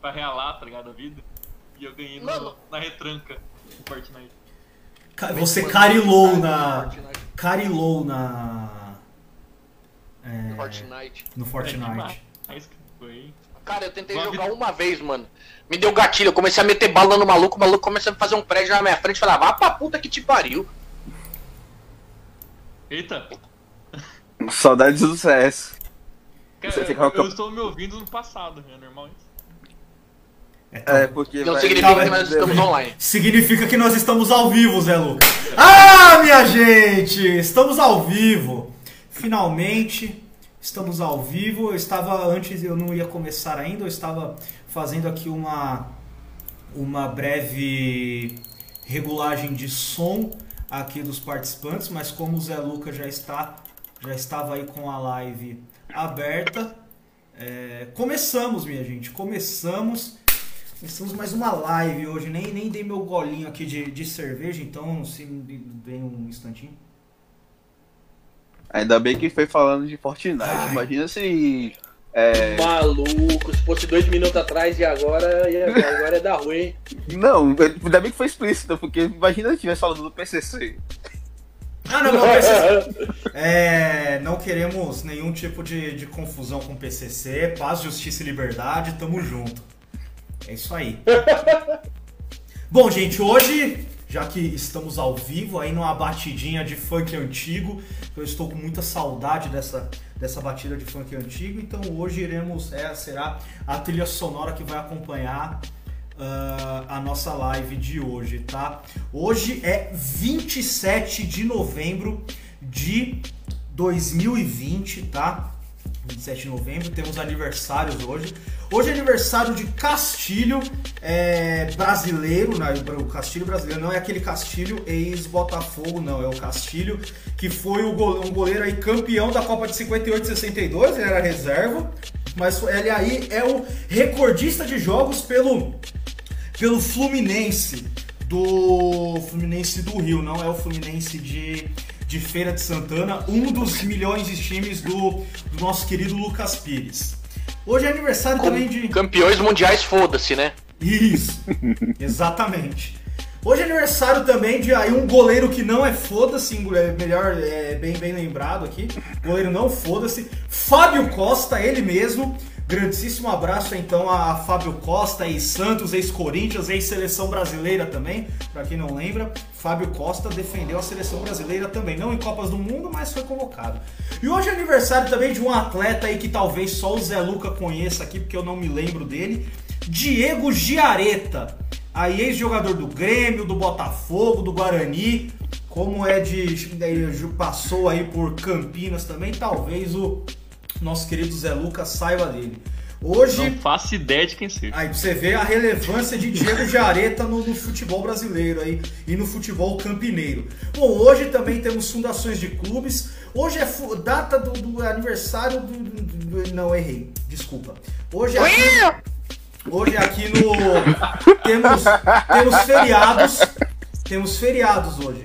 pra realar, tá ligado, a vida. E eu ganhei no, na retranca do Fortnite. Ca- Você carilou no na. Fortnite. Carilou na. é, Fortnite. no É Fortnite. que foi. Cara, eu tentei jogar uma vez, mano. Me deu gatilho, eu comecei a meter bala no maluco, o maluco começou a fazer um prédio na minha frente e falava, vá pra puta que te pariu. Eita! Saudades do CS. Cara, Você eu, eu estou me ouvindo no passado, é normal isso. É, porque. Não vai- significa que nós estamos online. Significa que nós estamos ao vivo, Zé Lucas. Ah, minha gente! Estamos ao vivo. Finalmente, estamos ao vivo. Eu estava antes, eu não ia começar ainda, eu estava fazendo aqui uma uma breve regulagem de som aqui dos participantes, mas como o Zé Lucas já está já estava aí com a live aberta, é, começamos, minha gente, começamos. Começamos mais uma live hoje, nem, nem dei meu golinho aqui de, de cerveja, então se me dê um instantinho. Ainda bem que foi falando de Fortnite. Ai. Imagina se. É... Maluco, se fosse dois minutos atrás e agora, e agora é da ruim. Não, ainda bem que foi explícito, porque imagina se tivesse falando do PCC. Ah, não, não, PCC. É, não queremos nenhum tipo de, de confusão com PCC, paz, justiça e liberdade, tamo junto. É isso aí. Bom, gente, hoje, já que estamos ao vivo, aí numa batidinha de funk antigo, eu estou com muita saudade dessa, dessa batida de funk antigo, então hoje iremos, é, será a trilha sonora que vai acompanhar ah, a nossa live de hoje, tá? Hoje é 27 de novembro de 2020, tá? 27 de novembro, temos aniversários hoje. Hoje é aniversário de Castilho é, brasileiro, né? o Castilho brasileiro não é aquele Castilho ex-Botafogo, não, é o Castilho que foi o go- um goleiro aí campeão da Copa de 58 e 62, ele era reserva, mas ele aí é o recordista de jogos pelo pelo Fluminense do Fluminense do Rio, não é o Fluminense de, de Feira de Santana, um dos milhões de times do, do nosso querido Lucas Pires. Hoje é aniversário também de. Campeões mundiais, foda-se, né? Isso, exatamente. Hoje é aniversário também de aí um goleiro que não é foda-se, é melhor, é bem, bem lembrado aqui. Goleiro não foda-se. Fábio Costa, ele mesmo. Grandíssimo abraço então a Fábio Costa, ex-Santos, ex-Corinthians, ex-seleção brasileira também. Pra quem não lembra, Fábio Costa defendeu a seleção brasileira também. Não em Copas do Mundo, mas foi convocado. E hoje é aniversário também de um atleta aí que talvez só o Zé Luca conheça aqui, porque eu não me lembro dele. Diego Giareta, aí ex-jogador do Grêmio, do Botafogo, do Guarani, como é de passou aí por Campinas também, talvez o nosso querido Zé Lucas saiba dele. Hoje, Não faço ideia de quem seja. aí você ver a relevância de Diego Giareta no, no futebol brasileiro aí e no futebol campineiro. Bom, hoje também temos fundações de clubes. Hoje é data do, do aniversário do, do- do- Não, errei. Desculpa. Hoje é aqui, hoje aqui no. Temos, temos feriados. Temos feriados hoje.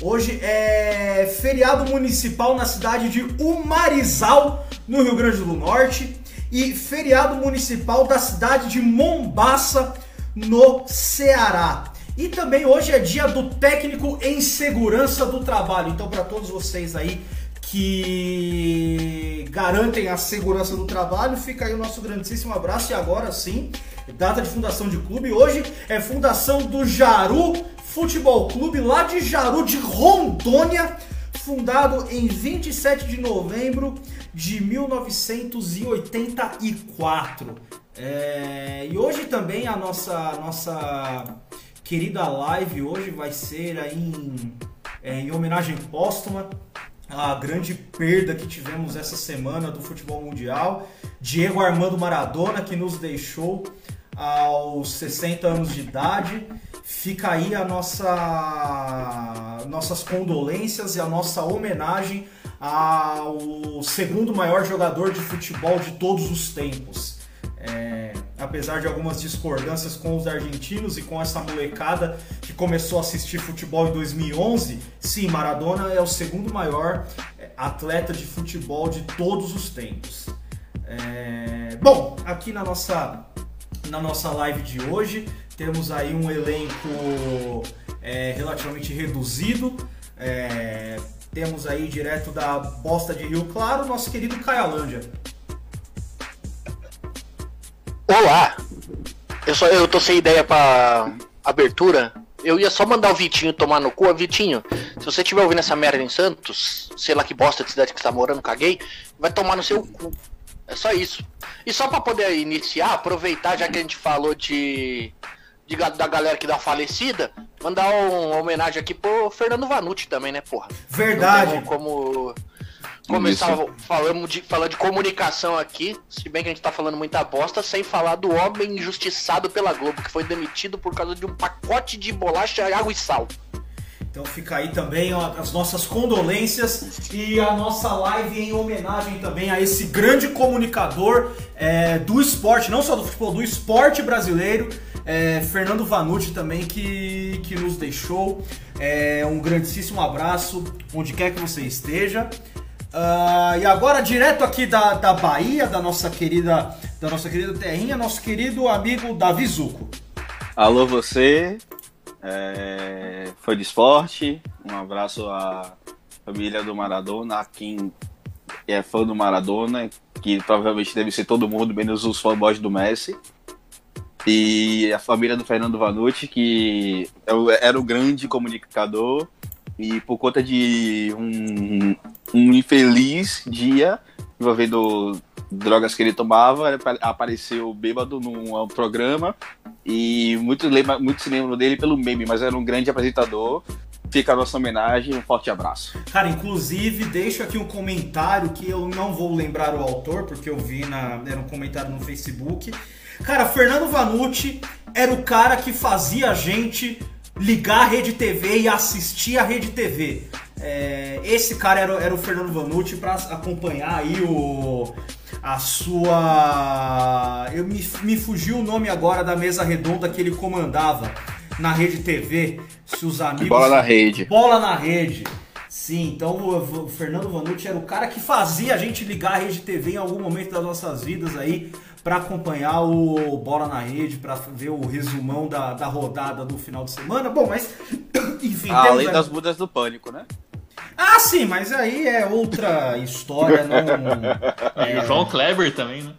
Hoje é feriado municipal na cidade de Umarizal, no Rio Grande do Norte, e feriado municipal da cidade de Mombaça, no Ceará. E também hoje é dia do técnico em segurança do trabalho. Então, para todos vocês aí que garantem a segurança do trabalho, fica aí o nosso grandíssimo abraço. E agora sim, data de fundação de clube. Hoje é fundação do Jaru Futebol Clube, lá de Jaru, de Rondônia, fundado em 27 de novembro de 1984. É, e hoje também a nossa, nossa querida live hoje vai ser aí em, é, em homenagem póstuma à grande perda que tivemos essa semana do futebol mundial. Diego Armando Maradona, que nos deixou aos 60 anos de idade. Fica aí a nossa nossas condolências e a nossa homenagem ao segundo maior jogador de futebol de todos os tempos. É, apesar de algumas discordâncias com os argentinos e com essa molecada que começou a assistir futebol em 2011, sim, Maradona é o segundo maior é, atleta de futebol de todos os tempos. É, bom, aqui na nossa na nossa live de hoje. Temos aí um elenco é, relativamente reduzido. É, temos aí direto da Bosta de Rio Claro, nosso querido Caialândia. Olá! Eu, só, eu tô sem ideia pra abertura. Eu ia só mandar o Vitinho tomar no cu. Vitinho, se você estiver ouvindo essa merda em Santos, sei lá que bosta de cidade que você tá morando, caguei, vai tomar no seu cu. É só isso. E só pra poder iniciar, aproveitar, já que a gente falou de, de da galera que dá falecida, mandar uma homenagem aqui pro Fernando Vanucci também, né, porra? Verdade. Como começar falando de, falando de comunicação aqui, se bem que a gente tá falando muita bosta, sem falar do homem injustiçado pela Globo, que foi demitido por causa de um pacote de bolacha, água e sal. Então fica aí também as nossas condolências e a nossa live em homenagem também a esse grande comunicador é, do esporte, não só do futebol, do esporte brasileiro, é, Fernando Vanucci também, que, que nos deixou. É, um grandíssimo abraço, onde quer que você esteja. Ah, e agora, direto aqui da, da Bahia, da nossa querida, da nossa querida terrinha, nosso querido amigo Davi Zuco. Alô, você, é, foi de esporte. Um abraço à família do Maradona, a quem é fã do Maradona, que provavelmente deve ser todo mundo, menos os fanboys do Messi. E a família do Fernando Vanucci, que é era o grande comunicador, e por conta de um, um infeliz dia envolvendo drogas que ele tomava, apareceu bêbado num programa e muitos lembram, muitos se lembram dele pelo meme, mas era um grande apresentador. Fica a nossa homenagem, um forte abraço. Cara, inclusive, deixo aqui um comentário que eu não vou lembrar o autor, porque eu vi na. Era um comentário no Facebook. Cara, Fernando Vanucci era o cara que fazia a gente ligar a Rede TV e assistir a Rede TV. É, esse cara era, era o Fernando Vanucci para acompanhar aí o. A sua. Eu me, me fugiu o nome agora da mesa redonda que ele comandava na Rede TV. Se os amigos. Bola na rede. Bola na rede. Sim, então o Fernando Vanucci era o cara que fazia a gente ligar a Rede TV em algum momento das nossas vidas aí pra acompanhar o Bola na Rede, pra ver o resumão da, da rodada do final de semana. Bom, mas enfim, temos Além das mudas do pânico, né? Ah, sim, mas aí é outra história, não E o João Kleber também, né?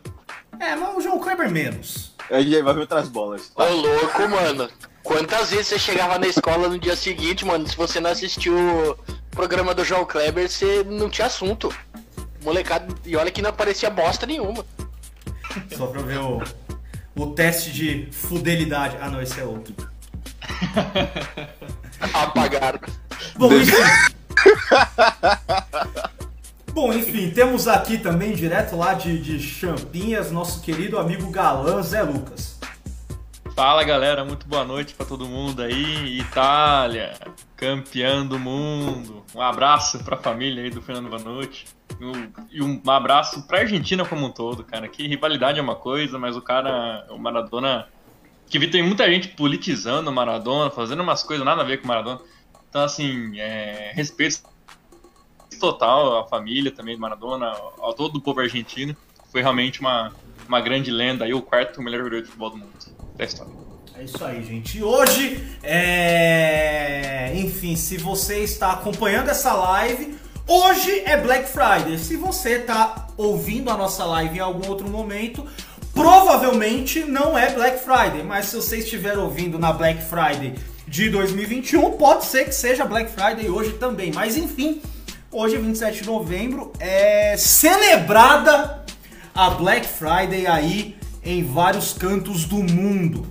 É, mas o João Kleber menos. A gente vai ver outras bolas. Ô louco, mano. Quantas vezes você chegava na escola no dia seguinte, mano, se você não assistiu o programa do João Kleber, você não tinha assunto. Molecada, e olha que não aparecia bosta nenhuma. Só pra ver o, o teste de fidelidade. Ah, não, esse é outro. Apagaram. Bom, enfim. Bom, enfim, temos aqui também, direto lá de, de Champinhas, nosso querido amigo galã Zé Lucas. Fala galera, muito boa noite pra todo mundo aí. Itália, campeão do mundo. Um abraço pra família aí do Fernando Vanucci. E um abraço pra Argentina como um todo, cara. Que rivalidade é uma coisa, mas o cara, o Maradona. Que vi tem muita gente politizando o Maradona, fazendo umas coisas nada a ver com o Maradona. Então, assim, é, respeito total à família também do Maradona, ao todo o povo argentino. Foi realmente uma, uma grande lenda aí, o quarto melhor jogador de futebol do mundo da história. É isso aí, gente. E hoje, é... enfim, se você está acompanhando essa live, hoje é Black Friday. Se você está ouvindo a nossa live em algum outro momento, provavelmente não é Black Friday. Mas se você estiver ouvindo na Black Friday de 2021, pode ser que seja Black Friday hoje também. Mas enfim, hoje, 27 de novembro, é celebrada a Black Friday aí em vários cantos do mundo.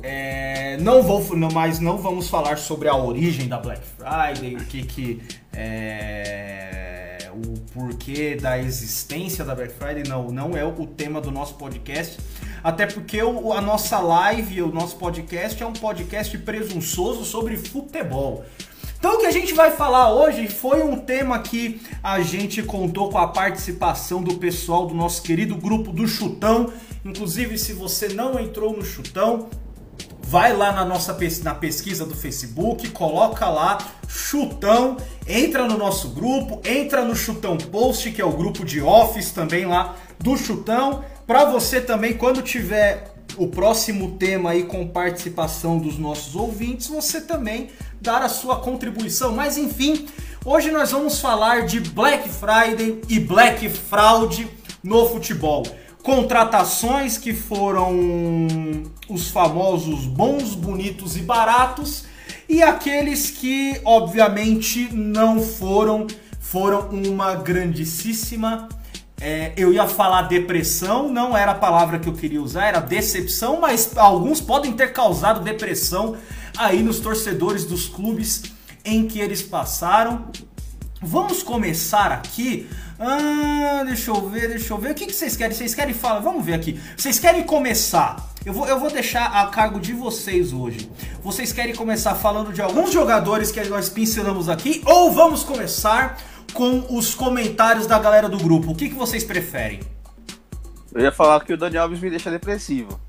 É, não vou, não, mas não vamos falar sobre a origem da Black Friday, o que que é, o porquê da existência da Black Friday, não, não é o tema do nosso podcast. Até porque o- a nossa live, o nosso podcast é um podcast presunçoso sobre futebol. Então o que a gente vai falar hoje foi um tema que a gente contou com a participação do pessoal do nosso querido grupo do Chutão. Inclusive, se você não entrou no Chutão, vai lá na nossa na pesquisa do Facebook, coloca lá Chutão, entra no nosso grupo, entra no Chutão Post, que é o grupo de Office também lá do Chutão, para você também quando tiver o próximo tema aí com participação dos nossos ouvintes, você também dar a sua contribuição. Mas enfim, hoje nós vamos falar de Black Friday e Black Fraud no futebol. Contratações que foram os famosos bons, bonitos e baratos e aqueles que obviamente não foram, foram uma grandíssima é, eu ia falar depressão, não era a palavra que eu queria usar, era decepção, mas alguns podem ter causado depressão aí nos torcedores dos clubes em que eles passaram. Vamos começar aqui. Ah, deixa eu ver, deixa eu ver. O que, que vocês querem? Vocês querem falar? Vamos ver aqui. Vocês querem começar? Eu vou, eu vou deixar a cargo de vocês hoje. Vocês querem começar falando de alguns jogadores que nós pincelamos aqui? Ou vamos começar com os comentários da galera do grupo. O que, que vocês preferem? Eu ia falar que o Dani Alves me deixa depressivo.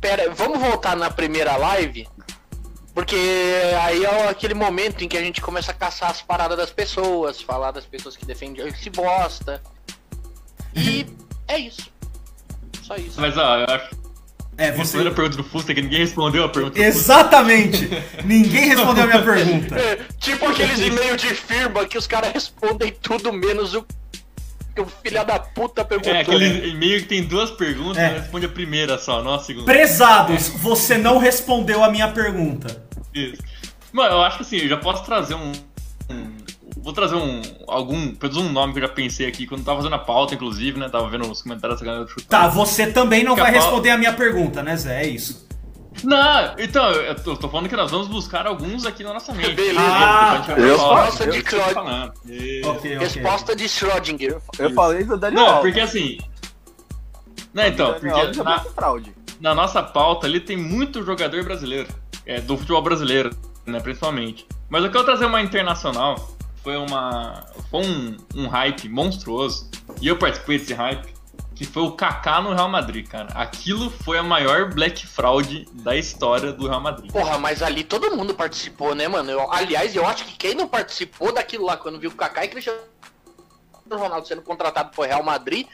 Pera, vamos voltar na primeira live? Porque aí é aquele momento em que a gente começa a caçar as paradas das pessoas, falar das pessoas que defendem esse bosta. E é isso. Só isso. Mas ó, eu acho É, você... você. a pergunta do Fusta que ninguém respondeu a pergunta do Fusta. Exatamente! Ninguém respondeu a minha pergunta. É, tipo aqueles e-mails de firma que os caras respondem tudo menos o que o filho da puta perguntou. É, aquele e-mail que tem duas perguntas, É. responde a primeira só, não a segunda. Prezados, você não respondeu a minha pergunta. Isso. Mano, eu acho que assim, eu já posso trazer um. um- vou trazer um. algum. Pelo menos um nome que eu já pensei aqui quando tava fazendo a pauta, inclusive, né? Tava vendo os comentários da galera do chute. Tá, você também não vai responder a minha pergunta, né, Zé? É isso. Não, então, eu tô, eu tô falando que nós vamos buscar alguns aqui na nossa mente. Beleza. Ah, Resposta de que eu tô Claude. falando. Isso. Ok, ok. Resposta de Schrödinger. Eu falei do Dani Não, porque assim. Não, então, porque na, na nossa pauta ali tem muito jogador brasileiro. É, do futebol brasileiro, né, principalmente. Mas eu quero trazer uma internacional. Foi uma. Foi um, um hype monstruoso. E eu participei desse hype. Que foi o Kaká no Real Madrid, cara. Aquilo foi a maior black fraud da história do Real Madrid. Porra, mas ali todo mundo participou, né, mano? Eu- aliás, eu acho que quem não participou daquilo lá quando viu o Kaká e Cristiano Ronaldo sendo contratado pro Real Madrid,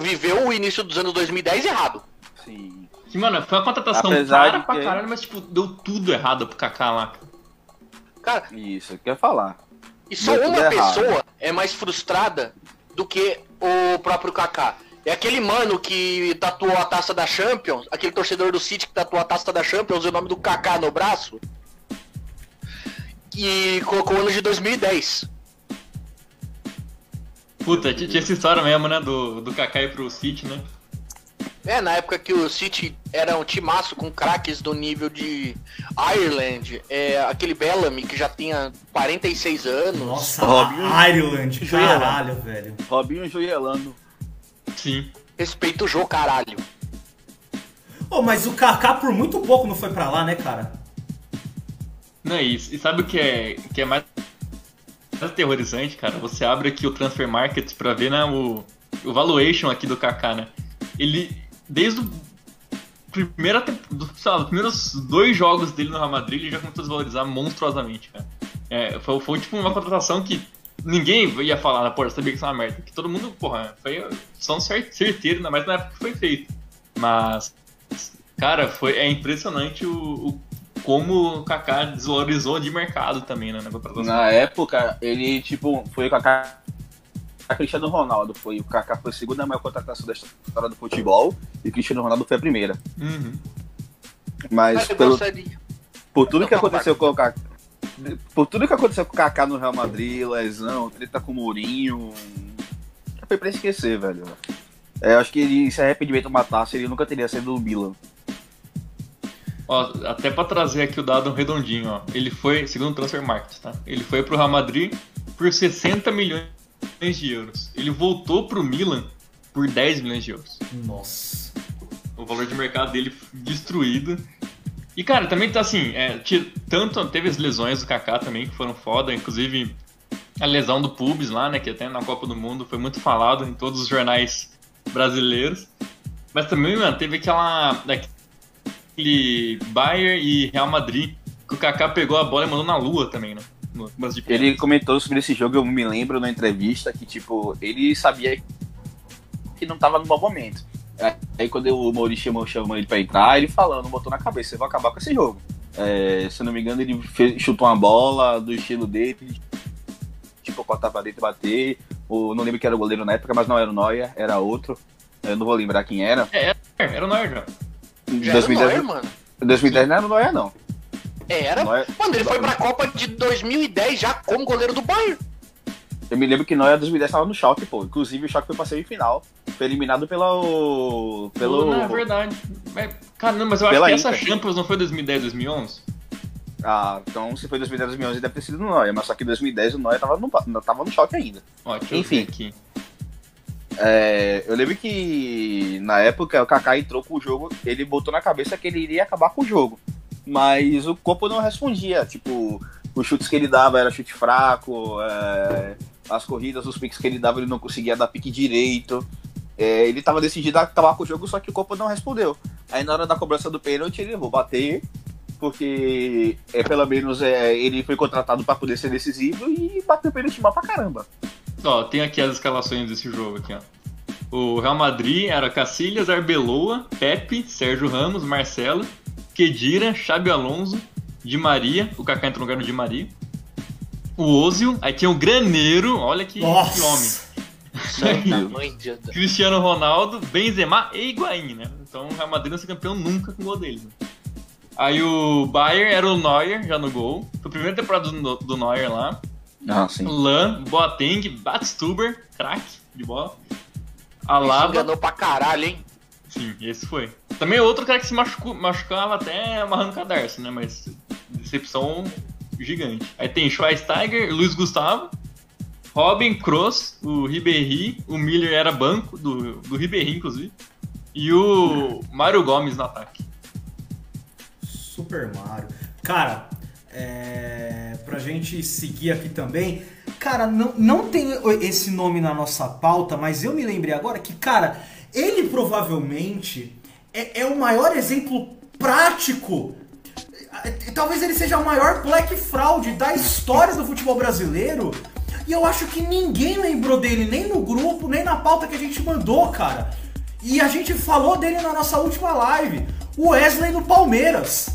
viveu o início dos anos 2010 errado. Sim. Que, mano, foi uma contratação Apesar cara de pra que- caralho, mas, tipo, deu tudo errado pro Kaká lá. cara. Cara, Isso, eu quero falar. E só tudo uma errado. pessoa é mais frustrada do que o próprio Kaká. É aquele mano que tatuou a taça da Champions, aquele torcedor do City que tatuou a taça da Champions e o nome do Kaká no braço. E colocou o ano de 2010. Puta, tinha tinha essa história mesmo, né? Do, do Kaká ir pro City, né? É, na época que o City era um timaço com craques do nível de Ireland, é, aquele Bellamy que já tinha 46 anos. Nossa, Robinho. Ireland, caralho, velho. Robinho Joelano. Sim. Respeita o jogo, caralho. Ô, mas o Kaká por muito pouco não foi pra lá, né, cara? Não é isso. E sabe o que é, que é mais mais aterrorizante, cara? Você abre aqui o Transfer Market pra ver né, o, o valuation aqui do Kaká, né? Ele, desde o primeira, lá, os primeiros dois jogos dele no Real Madrid, ele já começou a desvalorizar monstruosamente, cara. É, foi, foi tipo uma contratação que ninguém ia falar, né, pô, sabia que isso é uma merda. Que todo mundo, porra, foi só um cer- certeiro, ainda mais na época que foi feito. Mas, cara, foi, é impressionante o, o como o Kaká desvalorizou de mercado também, né, na contratação. Na época, ele, tipo, foi o Kaká. A Cristiano Ronaldo foi. O Kaká foi a segunda maior contratação da história do futebol e o Cristiano Ronaldo foi a primeira. Uhum. Mas pelo, por tudo que Eu aconteceu com o Kaká. Por tudo que aconteceu com o Kaká no Real Madrid, lesão, treta com o Mourinho. Foi pra esquecer, velho. É, eu acho que ele, se arrependimento matasse, ele nunca teria sido do Milan. Ó, até pra trazer aqui o dado redondinho, ó. Ele foi, segundo o Transfer Market, tá? Ele foi pro Real Madrid por 60 milhões de euros. Ele voltou pro Milan por 10 milhões de euros. Nossa. O valor de mercado dele destruído. E, cara, também tá assim, é, tanto teve as lesões do Kaká também, que foram foda, inclusive a lesão do Pubis lá, né, que até na Copa do Mundo foi muito falado em todos os brasileiros. Mas também, mano, teve aquela. aquele Bayern e Real Madrid, que o Kaká pegou a bola e mandou na lua também, né? Mas de Ele comentou sobre esse jogo, eu me lembro na entrevista que, tipo, ele sabia que não tava no bom momento. Aí quando o Maurício chamou, chamou ele pra entrar, ele falando, botou na cabeça, você vai acabar com esse jogo. É, se eu não me engano, ele fez, chutou uma bola do estilo dele, tipo, cortar pra dentro e bater. O, não lembro que era o goleiro na época, mas não era o Neuer, era outro. Eu não vou lembrar quem era. É, era o Neuer já. Já 2010, era o Neuer, mano. 2010 não era o Neuer, não. Era. Mano, ele foi pra Copa de 2010 já como goleiro do Bayern. Eu me lembro que Neuer 2010 tava no choque, pô. Inclusive o choque foi pra semifinal. Foi eliminado pelo. pelo. Não, é verdade. Mas, cara, não, mas eu acho que essa Inter. Champions não foi 2010, 2011? Ah, então se foi 2010, 2011 deve ter sido no Neuer, mas só que em 2010 o Neuer tava no, tava no choque ainda. Ó, Enfim. É, eu lembro que na época o Kaká entrou com o jogo, ele botou na cabeça que ele iria acabar com o jogo. Mas o corpo não respondia. Tipo, os chutes que ele dava era chute fraco, é, as corridas, os piques que ele dava ele não conseguia dar pique direito. É, ele tava decidido a acabar com o jogo, só que o corpo não respondeu. Aí na hora da cobrança do pênalti ele vou bater, porque é, pelo menos é, ele foi contratado para poder ser decisivo e bateu o pênalti mal pra caramba. Ó, tem aqui as escalações desse jogo aqui, ó. O Real Madrid era Cacilhas, Arbeloa, Pepe, Sérgio Ramos, Marcelo, Kedira, Xabi Alonso, Di Maria, o Kaká entrou no lugar do Di Maria. O Ozil, aí tinha o Graneiro, olha que, que homem. Cristiano Ronaldo, Benzema e Higuaín, né? Então o Real Madrid não ser campeão nunca com o gol deles. Né? Aí o Bayern era o Neuer já no gol. Foi a primeira temporada do, do Neuer lá. Ah, sim. Lan, Boateng, Batstuber, craque de bola. Alaba, enganou pra caralho, hein? sim, esse foi. Também outro cara que se machucou, machucava até amarrando cadarço, né? Mas decepção gigante. Aí tem Schweinsteiger, Luiz Gustavo, Robin, Kroos, o Ribéry, o Miller era banco do, do Ribéry, inclusive. E o Mário Gomes no ataque. Super Mario. Cara, é... pra gente seguir aqui também. Cara, não, não tem esse nome na nossa pauta, mas eu me lembrei agora que, cara, ele provavelmente é, é o maior exemplo prático. é, Talvez ele seja o maior black fraud da história do futebol brasileiro. E eu acho que ninguém lembrou dele, nem no grupo, nem na pauta que a gente mandou, cara. E a gente falou dele na nossa última live. O Wesley no Palmeiras.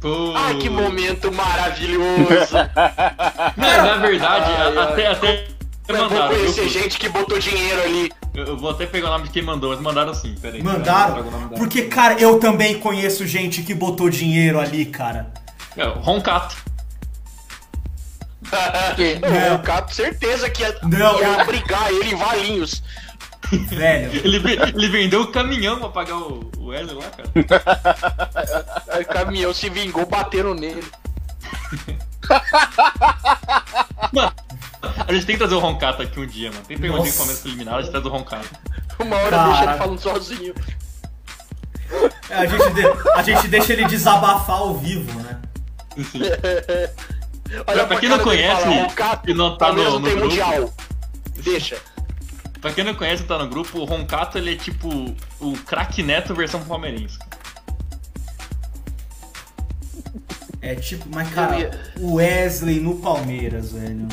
Pô. Ai, que momento maravilhoso. Não, na verdade, Ai, até, até Eu vou mandaram. conhecer Eu, gente que botou dinheiro ali. eu vou até pegar o nome de quem mandou, mas mandaram sim, peraí. Mandaram? Eu vou nome Porque, cara, eu também conheço gente que botou dinheiro ali, cara. É, o Roncato. Não, o Capo, certeza que ia, Não, ia eu- brigar ele em Valinhos. Velho. Ele, ele vendeu o caminhão pra pagar o o Wesley lá, cara. O caminhão se vingou batendo nele. Mano, a gente tem que trazer o Roncato aqui um dia, mano. Tem que pegar um dia Nossa. que começa preliminar, a gente traz o Roncato. Uma hora Caraca. deixa ele falando sozinho. É, A gente, de- a gente deixa ele desabafar ao vivo, né? Olha pra quem não conhece fala, "Ó, o Capo, e não tá no- no grupo." mundial. Deixa. Pra quem não conhece, tá no grupo, o Roncato ele é tipo o craque neto versão palmeirense. É tipo, mas cara, o Wesley no Palmeiras, velho.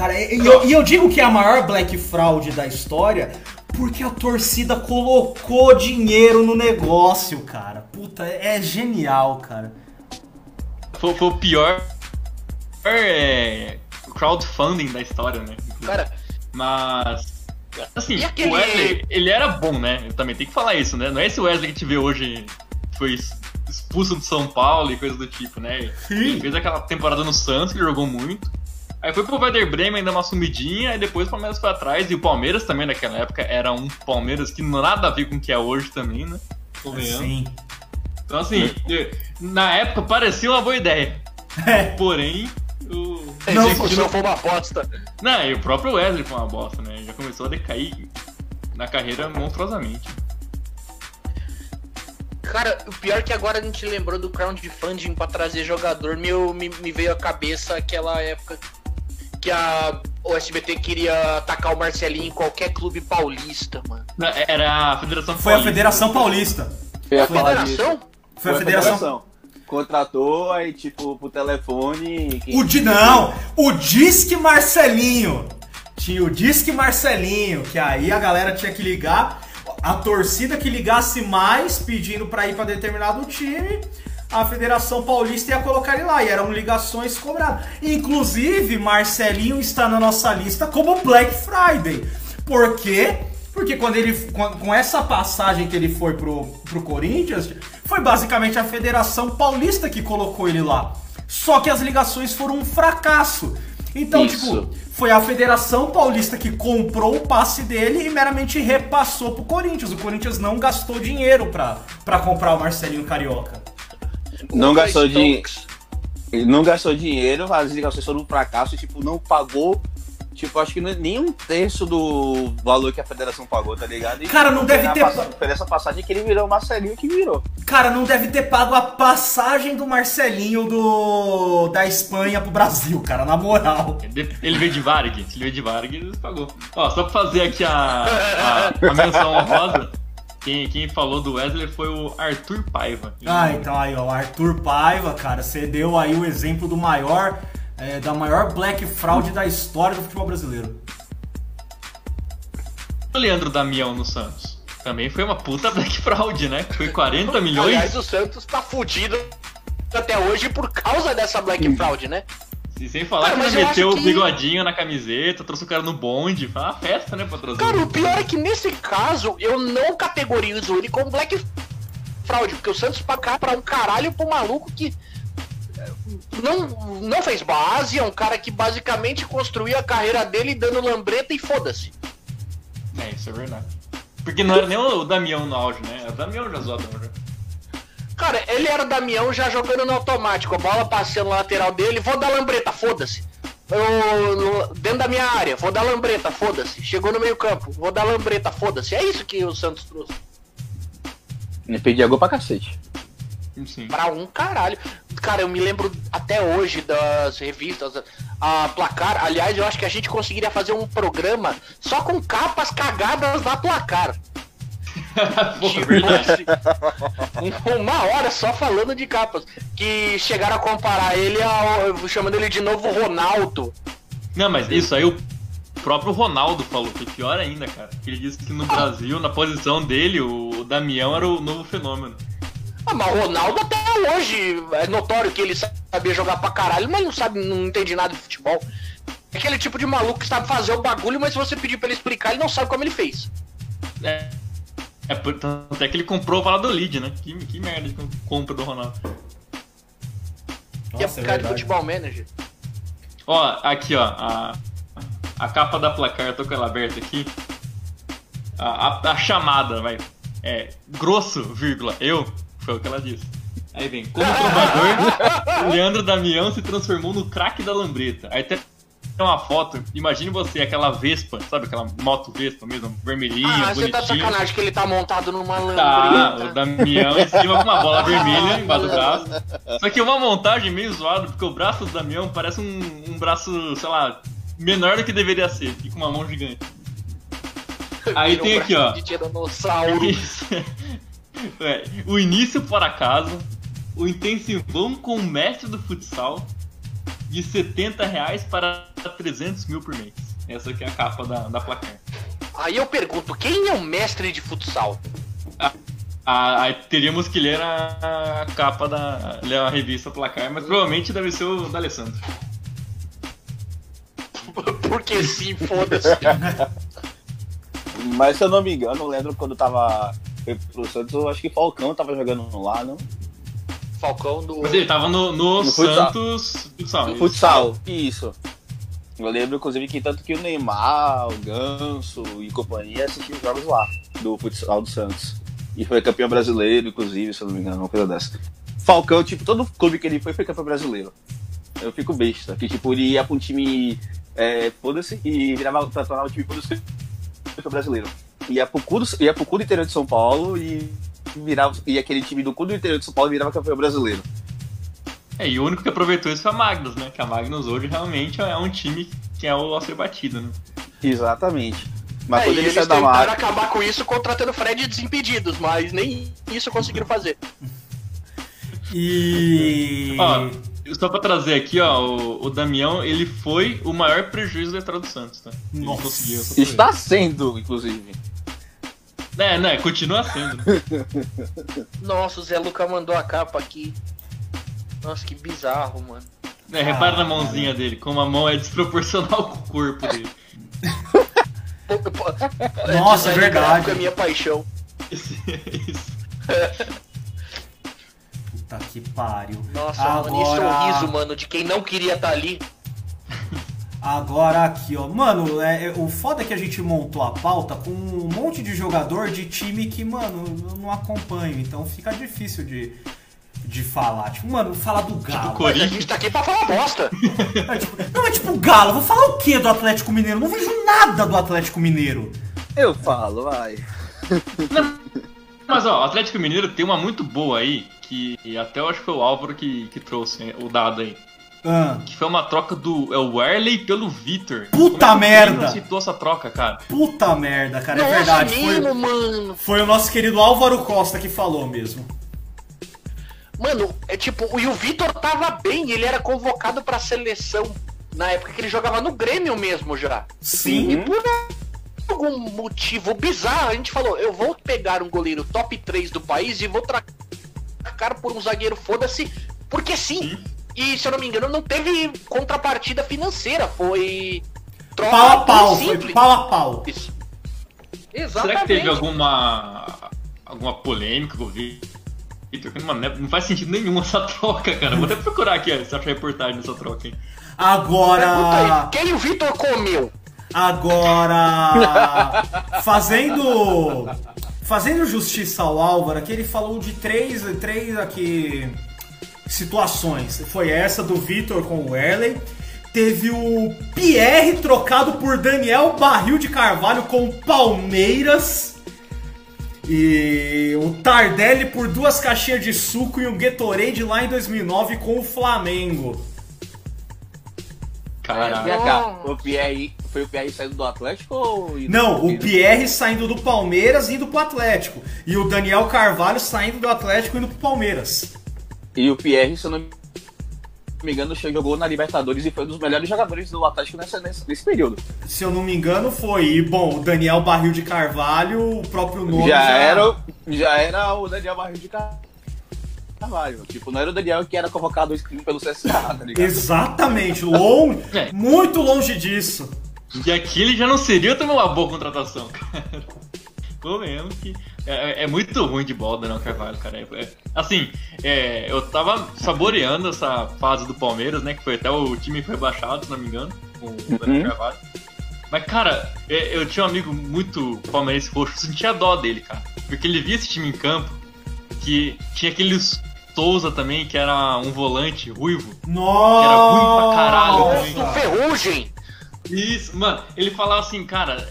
Cara, e eu, e eu digo que é a maior black fraud da história porque a torcida colocou dinheiro no negócio, cara. Puta, é genial, cara. Foi, foi o pior é, crowdfunding da história, né? Cara, Mas. Assim, aquele- o Wesley, ele era bom, né? Eu também tenho que falar isso, né? Não é esse Wesley que a gente vê hoje que foi expulso do São Paulo e coisa do tipo, né? Ele fez aquela temporada no Santos, que ele jogou muito. Aí foi pro Werder Bremen ainda uma sumidinha, aí depois o Palmeiras foi atrás, e o Palmeiras também naquela época era um Palmeiras que não nada a ver com o que é hoje também, né? Convenhamos. Sim. Então assim, na época parecia uma boa ideia. É. Porém, o. Não, execução foi uma aposta. Não, e o próprio Wesley foi uma bosta, né? Já começou a decair na carreira monstruosamente. Cara, o pior é que agora a gente lembrou do crowdfunding pra trazer jogador, meu, me, me veio à cabeça aquela época que a, o SBT queria atacar o Marcelinho em qualquer clube paulista, mano. Não, Era a Federação Foi a Paulista. Federação Paulista. Ia falar disso. Federação? Foi a Federação. Contratou, aí, tipo, pro telefone. O di... Não! O Disque Marcelinho! Tinha o Disque Marcelinho, que aí a galera tinha que ligar a torcida que ligasse mais pedindo para ir para determinado time, a Federação Paulista ia colocar ele lá. E eram ligações cobradas. Inclusive, Marcelinho está na nossa lista como Black Friday. Por quê? Porque quando ele, com, com essa passagem que ele foi pro, pro Corinthians, foi basicamente a Federação Paulista que colocou ele lá. Só que as ligações foram um fracasso. Então, Isso. tipo, foi a Federação Paulista que comprou o passe dele e meramente repassou pro Corinthians. O Corinthians não gastou dinheiro pra, pra comprar o Marcelinho Carioca. Não gastou dinheiro. Não gastou dinheiro, as ligações foram um fracasso, tipo, não pagou, tipo, acho que nem um terço do valor que a federação pagou, tá ligado? E Cara, não deve ter pass- nessa passagem que ele virou o Marcelinho que virou. Cara, não deve ter pago a passagem do Marcelinho do da Espanha pro Brasil, cara, na moral. Ele veio de Varg, se ele veio de Varg, ele pagou. Ó, só pra fazer aqui a, a, a menção honrosa, quem, quem falou do Wesley foi o Arthur Paiva. Ah, então aí, ó, o Arthur Paiva, cara, você deu aí o exemplo do maior, é, da maior black fraud da história do futebol brasileiro. O Leandro Damião no Santos. Também foi uma puta Black Fraud, né? Foi 40 milhões. Aliás, o Santos tá fudido até hoje por causa dessa Black Fraud, né? E sem falar Cara, que ele eu meteu o que- bigodinho na camiseta, trouxe o cara no bonde. Foi uma festa, né, pra trazer. Cara, o pior é que nesse caso eu não categorizo ele como Black Fraud, porque o Santos pagar pra um caralho pro maluco que eh, não, não fez base, é um cara que basicamente construiu a carreira dele dando lambreta e foda-se. É, isso é verdade. Porque não era nem o Damião no auge, né? Era o Damião já zoadão já. Cara, ele era o Damião já jogando no automático, a bola passando na lateral dele, vou dar lambreta, foda-se. Eu, no- dentro da minha área, vou dar lambreta, foda-se. Chegou no meio campo, vou dar lambreta, foda-se. É isso que o Santos trouxe. Ele perdia gol pra cacete. Sim. Pra um caralho. Cara, eu me lembro até hoje das revistas, a placar. Aliás, eu acho que a gente conseguiria fazer um programa só com capas cagadas da placar. uma hora só falando de capas. Que chegaram a comparar ele ao. chamando ele de novo Ronaldo. Não, mas isso aí o próprio Ronaldo falou, foi pior ainda, cara. Ele disse que no Brasil, na posição dele, o Damião era o novo fenômeno. Ah, mas o Ronaldo até hoje é notório que ele sabia jogar pra caralho, mas não sabe, não entende nada de futebol. É aquele tipo de maluco que sabe fazer o bagulho, mas se você pedir pra ele explicar, ele não sabe como ele fez. É, é por- tanto é que ele comprou o Valladolid, né? Que, que merda de compra do Ronaldo. Que é Nossa, por é causa de futebol manager. Ó, aqui ó, a, a capa da placar, eu tô com ela aberta aqui. A, a- a chamada, vai. É, grosso, vírgula, eu, foi o que ela disse. Aí vem, como trovador, o Leandro Damião se transformou no craque da lambreta. Aí tem uma foto, imagine você, aquela Vespa, sabe aquela moto Vespa mesmo, vermelhinha, Ah, você tá de bonitinha. sacanagem que ele tá montado numa Tá, o lambreta. Damião em cima com uma bola vermelha embaixo do braço. Só que é uma montagem meio zoada, porque o braço do Damião parece um, um braço, sei lá, menor do que deveria ser, e com uma mão gigante. Aí Virou tem aqui, ó. De tiranossauro. É, o início por acaso, o intensivão com o mestre do futsal, de 70 reais para 300 mil por mês. Essa aqui é a capa da, da placar. Aí eu pergunto, quem é o mestre de futsal? Ah, aí teríamos que ler a, a capa da. ler a revista placar, mas provavelmente deve ser o da Alessandro. Porque sim, foda-se. Mas se eu não me engano, eu lembro quando tava pro Santos, eu acho que Falcão tava jogando lá, não? Falcão do. Mas ele tava no, no, No futsal. Santos futsal. No isso. futsal, isso. Eu lembro, inclusive, que tanto que o Neymar, o Ganso e companhia assistiam os jogos lá, do futsal do Santos. E foi campeão brasileiro, inclusive, se eu não me engano, uma coisa dessa. Falcão, tipo, todo clube que ele foi, foi campeão brasileiro. Eu fico besta, que tipo, ele ia pra um time, é, foda-se, e virava pra tornar o time foda-se campeão brasileiro. Ia pro, cu do, ia pro cu do interior de São Paulo e virava, e aquele time do cu do interior de São Paulo virava campeão brasileiro. É, e o único que aproveitou isso foi a Magnus, né? Que a Magnus hoje realmente é um time que é o a ser batido, né? Exatamente. Mas É, quando e ele eles saiu da tentaram marca. acabar com isso contratando Fred Desimpedidos, mas nem isso conseguiram fazer. E. Ó, só pra trazer aqui, ó, o, o Damião, ele foi o maior prejuízo da história do Santos, tá? Ele Nossa. conseguiu Está sendo, inclusive. É, né? Continua sendo. Nossa, o Zé Luca mandou a capa aqui. Nossa, que bizarro, mano. É, repara na mãozinha dele, como a mão é desproporcional com o corpo dele. Nossa, é design verdade. É minha paixão. Isso. Puta que pariu. Nossa, mano, e sorriso, mano, de quem não queria estar ali. Agora aqui, ó. Mano, é, é- o foda é que a gente montou a pauta com um monte de jogador de time que, mano, eu não acompanho. Então fica difícil de, de falar. Tipo, mano, falar do Galo. Mas a Corinthians. gente tá aqui pra falar bosta. É, tipo, não, é tipo, Galo, vou falar o que do Atlético Mineiro? Não vejo nada do Atlético Mineiro. Eu falo, vai. Mas ó, o Atlético Mineiro tem uma muito boa aí, que até eu acho que foi o Álvaro que, que trouxe hein, o dado aí. Ah, Que foi uma troca do é o Werley pelo Vitor. Puta Como é que merda! Não citou essa troca, cara. puta merda, cara, é Nossa, verdade. Foi, mesmo, mano. foi o nosso querido Álvaro Costa que falou mesmo. Mano, é tipo, e o Vitor tava bem, ele era convocado pra seleção na época que ele jogava no Grêmio mesmo já. Sim. E por algum motivo bizarro, a gente falou, eu vou pegar um goleiro top 3 do país e vou trocar por um zagueiro, foda-se, porque sim. E se eu não me engano, não teve contrapartida financeira, foi troca Pau a pau, bem foi simples. pau a pau. Isso. Será Exatamente. que teve alguma alguma polêmica com o Vitor? Mano, não faz sentido nenhum essa troca, cara. Vou até procurar aqui, ó, se acha reportagem dessa troca, hein. Agora. aí, quem o Vitor comeu? Agora. Fazendo. Fazendo justiça ao Álvaro, aqui ele falou de três, três aqui situações. Foi essa do Vitor com o Erley. Teve o Pierre trocado por Daniel Barril de Carvalho com o Palmeiras. E o Tardelli por duas caixinhas de suco e um Gatorade lá em 2009 com o Flamengo. Cá, o Pierre, foi o Pierre saindo do Atlético ou... Não, o Pierre saindo do Palmeiras e indo pro Atlético. E o Daniel Carvalho saindo do Atlético e indo pro Palmeiras. E o Pierre, se eu não me engano, jogou na Libertadores e foi um dos melhores jogadores do Atlético nessa, nesse, nesse período. Se eu não me engano, foi. E, bom, o Daniel Barril de Carvalho, o próprio nome já, já, era, o- já era o Daniel Barril de Car- Carvalho. Tipo, não era o Daniel que era convocado pelo CSA, tá ligado? Exatamente, longe, É. muito longe disso. E aqui ele já não seria também uma boa contratação, cara. Tô vendo que é, é muito ruim de bola, Daniel Carvalho, cara. É- é- assim, é, eu tava saboreando essa fase do Palmeiras, né? Que foi até o time foi rebaixado, se não me engano, com o Daniel Uhum. Carvalho. Mas, cara, é, eu tinha um amigo muito palmeirense roxo, eu sentia dó dele, cara. Porque ele via esse time em campo, que tinha aquele Souza também, que era um volante ruivo. Nossa! Era ruim pra caralho também. O Ferrugem. Isso, mano, ele falava assim, cara,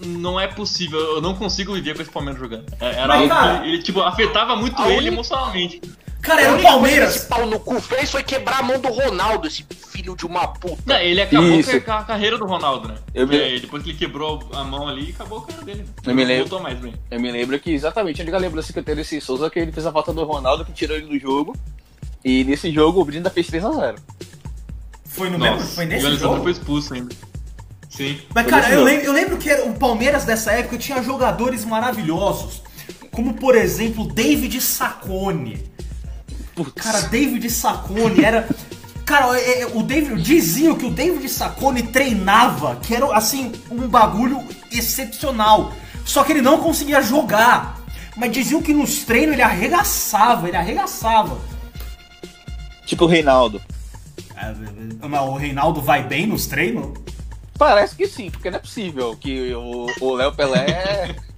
não é possível, eu não consigo viver com esse Palmeiras jogando. É, Era Mas, algo cara, que ele, tipo, afetava muito ele única- emocionalmente. Cara, era o Palmeiras. Esse pau no cu fez foi quebrar a mão do Ronaldo, esse filho de uma puta. Não, ele acabou Isso. com a carreira do Ronaldo, né? Eu me- É, depois que ele quebrou a mão ali, acabou a carreira dele. Eu me lembro. voltou mais bem. Eu me lembro que exatamente a única lembrança que eu tenho desse Souza é que ele fez a falta do Ronaldo que tirou ele do jogo. E nesse jogo o Brinda fez 3x0. Foi, no mesmo, Nossa, foi o nesse Alessandro jogo? foi expulso ainda. Sim. Mas, cara, eu lembro, eu lembro que era- o Palmeiras dessa época tinha jogadores maravilhosos. Como, por exemplo, David Saccone. Cara, David Saccone era. Cara, é- é- o David, diziam que o David Saccone treinava, que era assim, um bagulho excepcional. Só que ele não conseguia jogar. Mas diziam que nos treinos ele arregaçava, ele arregaçava. Tipo o Reinaldo. Ah, Mas o Reinaldo vai bem nos treinos? Parece que sim, porque não é possível que o Léo Pelé.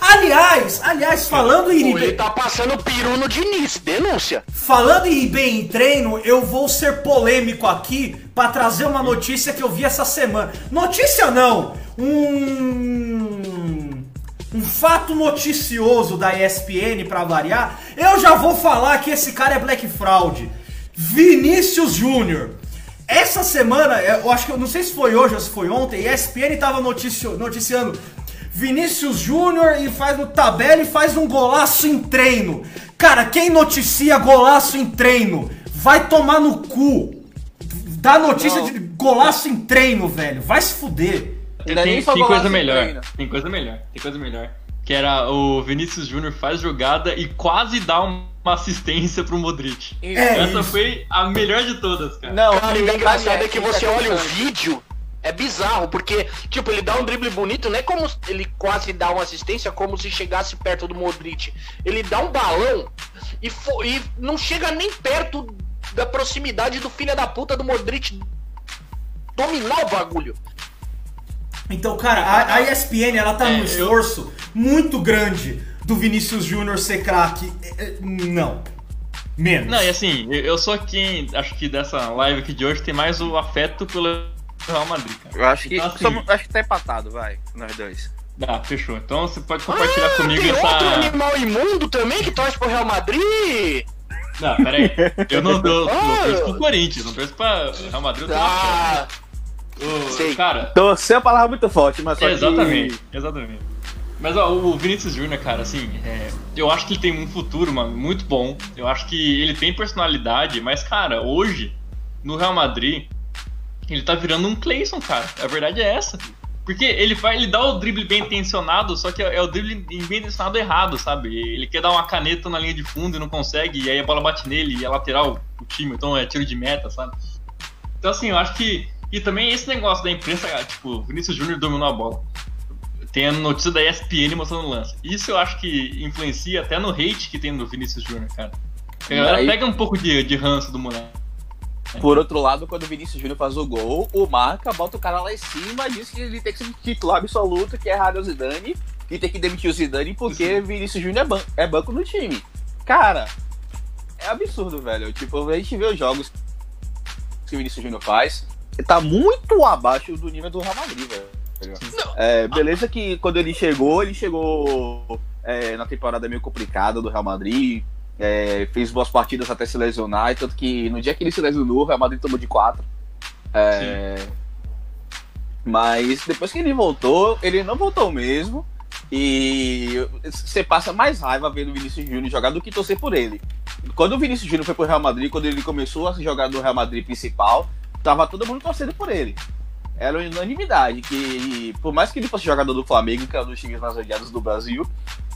Aliás, aliás, falando em. Ele tá passando peru no Diniz, denúncia. Falando em ir bem em treino, eu vou ser polêmico aqui pra trazer uma notícia que eu vi essa semana. Notícia não, um um fato noticioso da ESPN pra variar. Eu já vou falar que esse cara é Black Fraud. Vinícius Júnior. Essa semana, eu acho que eu não sei se foi hoje ou se foi ontem, a ESPN tava noticio- noticiando Vinícius Júnior e faz no tabela e faz um golaço em treino. Cara, quem noticia golaço em treino vai tomar no cu. Dá notícia Não. de golaço em treino, velho. Vai se fuder. Tem foi tem coisa melhor. Tem coisa melhor. Tem coisa melhor. Que era o Vinícius Júnior faz jogada e quase dá uma assistência pro Modric. É Essa isso. foi a melhor de todas, cara. Não, Cara, e o engraçado é que você olha o vídeo, é bizarro, porque, tipo, ele dá um drible bonito, não é como se ele quase dá uma assistência, como se chegasse perto do Modric. Ele dá um balão e, e não chega nem perto da proximidade do filho da puta do Modric dominar o bagulho. Então, cara, a, a ESPN ela tá É, num eu- esforço muito grande do Vinícius Júnior ser craque. É, é, Não. Menos. Não, e assim, eu- sou quem, acho que dessa live aqui de hoje tem mais o afeto pelo Real Madrid, cara. Eu acho que, Então, assim- somos- acho que tá empatado, vai, nós dois. Dá, fechou. Então você pode compartilhar comigo Tem essa. outro animal imundo também que torce pro Real Madrid? Não, pera aí. Eu não. Ah! Eu torço pro Corinthians, não torço pra Real Madrid. Eu Ah, sei. Cara, Torcer é uma palavra muito forte, mas só que- exatamente, exatamente. Mas ó, o Vinícius Júnior, cara, assim, é, eu acho que ele tem um futuro, mano, muito bom. Eu acho que ele tem personalidade, mas, cara, hoje, no Real Madrid, ele tá virando um Clayson, cara. A verdade é essa. Porque ele vai, ele dá o drible bem intencionado, só que é o drible bem intencionado errado, sabe? Ele quer dar uma caneta na linha de fundo e não consegue, e aí a bola bate nele e é lateral o time, então é tiro de meta, sabe? Então, assim, eu acho que. E também esse negócio da imprensa, tipo, Vinícius Júnior dominou a bola. Tem a notícia da ESPN mostrando o lance. Isso eu acho que influencia até no hate que tem no Vinícius Júnior, cara. A galera Aí- pega um pouco de, de ranço do moleque. Por outro lado, quando o Vinícius Júnior faz o gol, o Marca bota o cara lá em cima e diz que ele tem que ser titular absoluto, que é errado o Zidane, e tem que demitir o Zidane porque Vinícius Júnior é, ban é banco no time. Cara, é absurdo, velho. Tipo, a gente vê os jogos que o Vinícius Júnior faz, tá muito abaixo do nível do Real Madrid, velho. É, beleza que quando ele chegou, ele chegou é, na temporada meio complicada do Real Madrid, é, fez boas partidas até se lesionar, e tanto que no dia que ele se lesionou, o Real Madrid tomou de 4. mas depois que ele voltou, ele não voltou mesmo. E você passa mais raiva vendo o Vinícius Júnior jogar do que torcer por ele. Quando o Vinícius Júnior foi pro Real Madrid, quando ele começou a jogar no Real Madrid principal, tava todo mundo torcendo por ele. Era unanimidade que, por mais que ele fosse jogador do Flamengo, que é um dos times mais odiados do Brasil,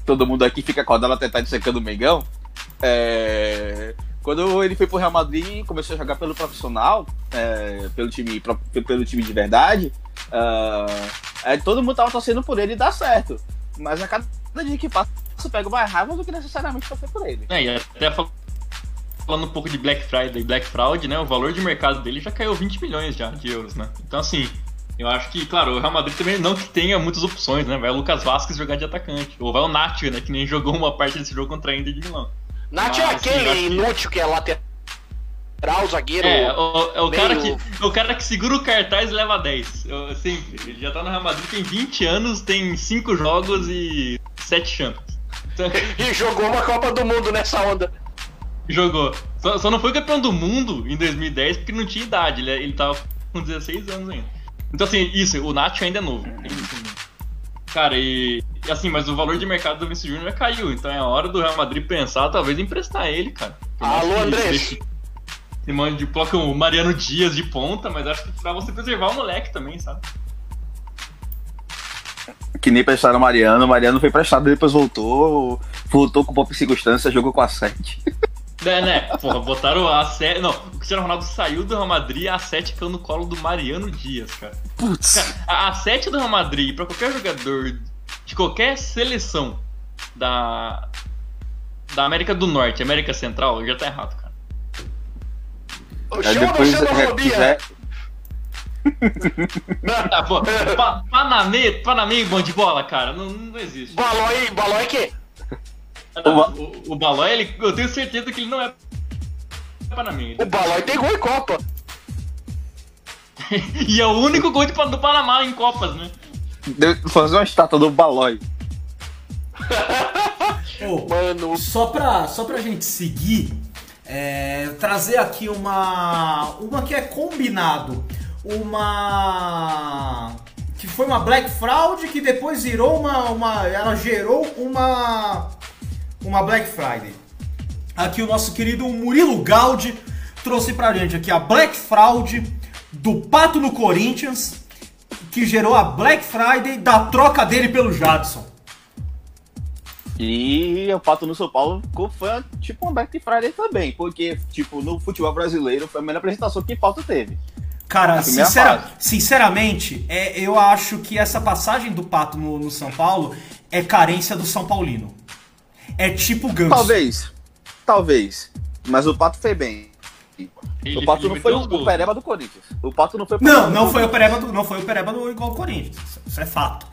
todo mundo aqui fica acordado até estar secando o Mengão. É, quando ele foi pro Real Madrid e começou a jogar pelo profissional, é, pelo, time, pro- pelo time de verdade, é, todo mundo tava torcendo por ele e dá certo. Mas a cada dia que passa, você pega mais raiva do que necessariamente torcer por ele. É, e até fal- falando um pouco de Black Friday e Black Fraud, né? O valor de mercado dele já caiu 20 milhões já de euros, né? Então assim, eu acho que, claro, o Real Madrid também não que tenha muitas opções, né? Vai o Lucas Vasquez jogar de atacante. Ou vai o Nacho, né? Que nem jogou uma parte desse jogo contra a Inter de Milão. Nath é Ah, sim, aquele que- inútil que é lateral, zagueiro. É, o, é o, cara meio- que, o cara que segura o cartaz e leva 10. Eu, sempre. Ele já tá no Real Madrid, tem 20 anos, tem 5 jogos e 7 champions. Então, E jogou uma Copa do Mundo nessa onda. Jogou. Só, só não foi campeão do mundo em 2010 porque não tinha idade. Ele, ele tava com 16 anos ainda. Então, assim, isso, o Nacho ainda é novo. Cara, e, e assim, mas o valor de mercado do Vinicius Júnior caiu. Então é hora do Real Madrid pensar, talvez, em emprestar ele, cara. Alô, Andrés. deixe- Se mande, coloca o Mariano Dias de ponta, mas acho que pra você preservar o moleque também, sabe? Que nem prestaram o Mariano, o Mariano foi prestado, depois voltou, voltou com pouca circunstância, jogou com a 7. É, né? Porra, botaram a 7. Não, o Cristiano Ronaldo saiu do Real Madrid, a 7 caiu no colo do Mariano Dias, cara. Putz. Cara, a, a 7 do Real Madrid, pra qualquer jogador de qualquer seleção da. Da América do Norte, América Central, já tá errado, cara. Aí chama depois xenofobia. é, Ah, pô, pa, Panamê, Panamê bom de bola, cara, não, não existe. Balói, Balói que? Não, o o, Balói, ele, eu tenho certeza que ele não é Panamê. O Balói tem gol em Copa. e é o único gol de, do Panamá em Copas, né? deu- fazer uma estátua do Balói. Ô, Mano, Só pra, só pra gente seguir, é, trazer aqui uma. Uma que é combinado. Uma. Que foi uma Black Fraud que depois virou uma. uma ela gerou uma. Uma Black Friday. Aqui o nosso querido Murilo Gaudi trouxe pra gente aqui a Black Fraud do Pato no Corinthians, que gerou a Black Friday da troca dele pelo Jadson. E o Pato no São Paulo ficou- foi tipo um Black Friday também, porque, tipo, no futebol brasileiro foi a melhor apresentação que o Pato teve. Cara, sincera- sinceramente, é, eu acho que essa passagem do Pato no, no São Paulo é carência do São Paulino. É tipo Ganso. Talvez, talvez, mas o Pato foi bem. Ele- o Pato não foi o, o Pereba do Corinthians. O Pato não foi o Não, Pereba não foi o. Pereba do, não foi o Pereba do igual ao Corinthians. Isso- é fato.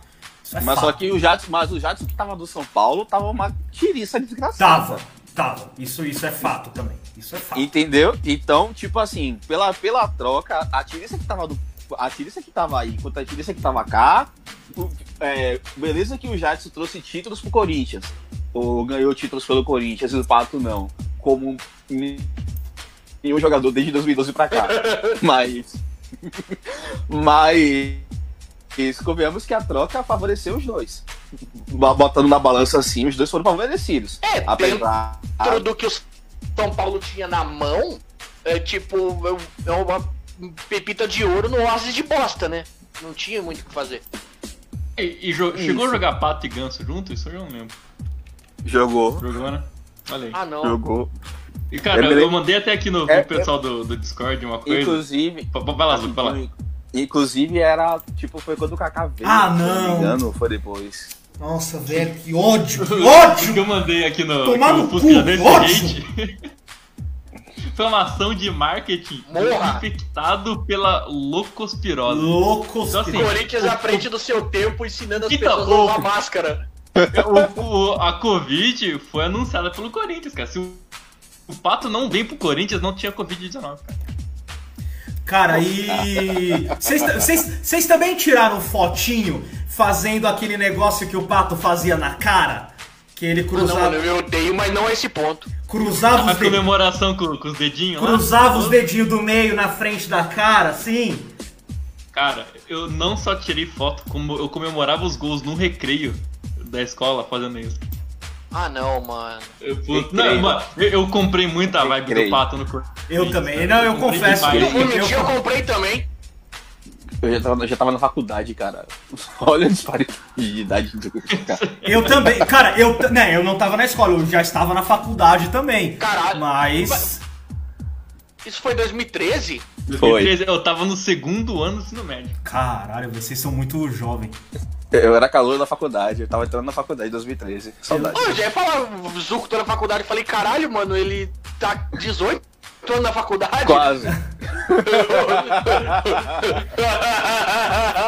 Isso é Mas fato. só que o Jadson, mas o Jadson que tava do São Paulo tava uma tiriça desgraçada. Tava, tava. Isso, isso é fato também. Isso é fato. Entendeu? Então, tipo assim, pela, pela troca, a tiriça que tava do. A tiriça que tava aí contra a tiriça que tava cá. o- é, beleza que o Jadson trouxe títulos pro Corinthians. Ou ganhou títulos pelo Corinthians e o Pato não. Como nenhum jogador desde 2012 pra cá. Mas. Mas. Convenhamos que a troca favoreceu os dois. Botando na balança assim, os dois foram favorecidos. É, Apesar. Dentro do que o São Paulo tinha na mão, é tipo, é uma pepita de ouro no oásis de bosta, né? Não tinha muito o que fazer. E, e chegou a jogar Pato e Ganso junto? Isso eu já não lembro. Jogou. Jogou, né? Olha aí. Ah, não. Jogou. E cara, É, eu, beleza. mandei até aqui no, É, pro pessoal do, do Discord uma coisa. Inclusive. Vai lá, Zuko, vai lá. Inclusive era, tipo, foi quando o Kaká veio. Ah, Se não. não me engano, foi depois. Nossa, velho, que ódio, que O que ódio! eu mandei aqui no, Tomar no Fusca cu, desse ódio. foi uma ação de marketing Morra. infectado pela loucospirose. Loucos. Então, assim, Corinthians à frente do seu tempo, ensinando as Então, pessoas a usar o- máscara. O- o- a Covid foi anunciada pelo Corinthians, cara. Se o, o Pato não vem pro Corinthians, não tinha Covid-19, cara. Cara, e. Vocês- também tiraram fotinho fazendo aquele negócio que o pato fazia na cara? Que ele Ah, não, cruzava, mano, eu odeio, mas não a esse ponto. cruzava, A os, dedinhos, comemoração com, com os dedinhos lá. cruzava os dedinhos do meio na frente da cara, assim. Cara, eu não só tirei foto, como eu comemorava os gols no recreio da escola fazendo isso. Ah, não, mano. Eu, Recreio. não, mano, eu, eu comprei muita vibe do Recreio. Pato no Corinthians. Eu também. Não, eu comprei confesso que No Eu- eu comprei também. Eu já tava, eu já tava na faculdade, cara. Olha a disparidade de idade do cara. Eu também. Cara, eu, né, eu não tava na escola, eu já estava na faculdade também. Caralho. Mas. Isso foi 2013? 2013, eu tava no segundo ano do ensino médio. Caralho, vocês são muito jovens. Eu era calor na faculdade, eu tava entrando na faculdade em 2013. Saudade. Pô, eu já ia falar, o Zuco tô na faculdade. Eu falei, caralho, mano, ele tá 18 anos na faculdade? Quase.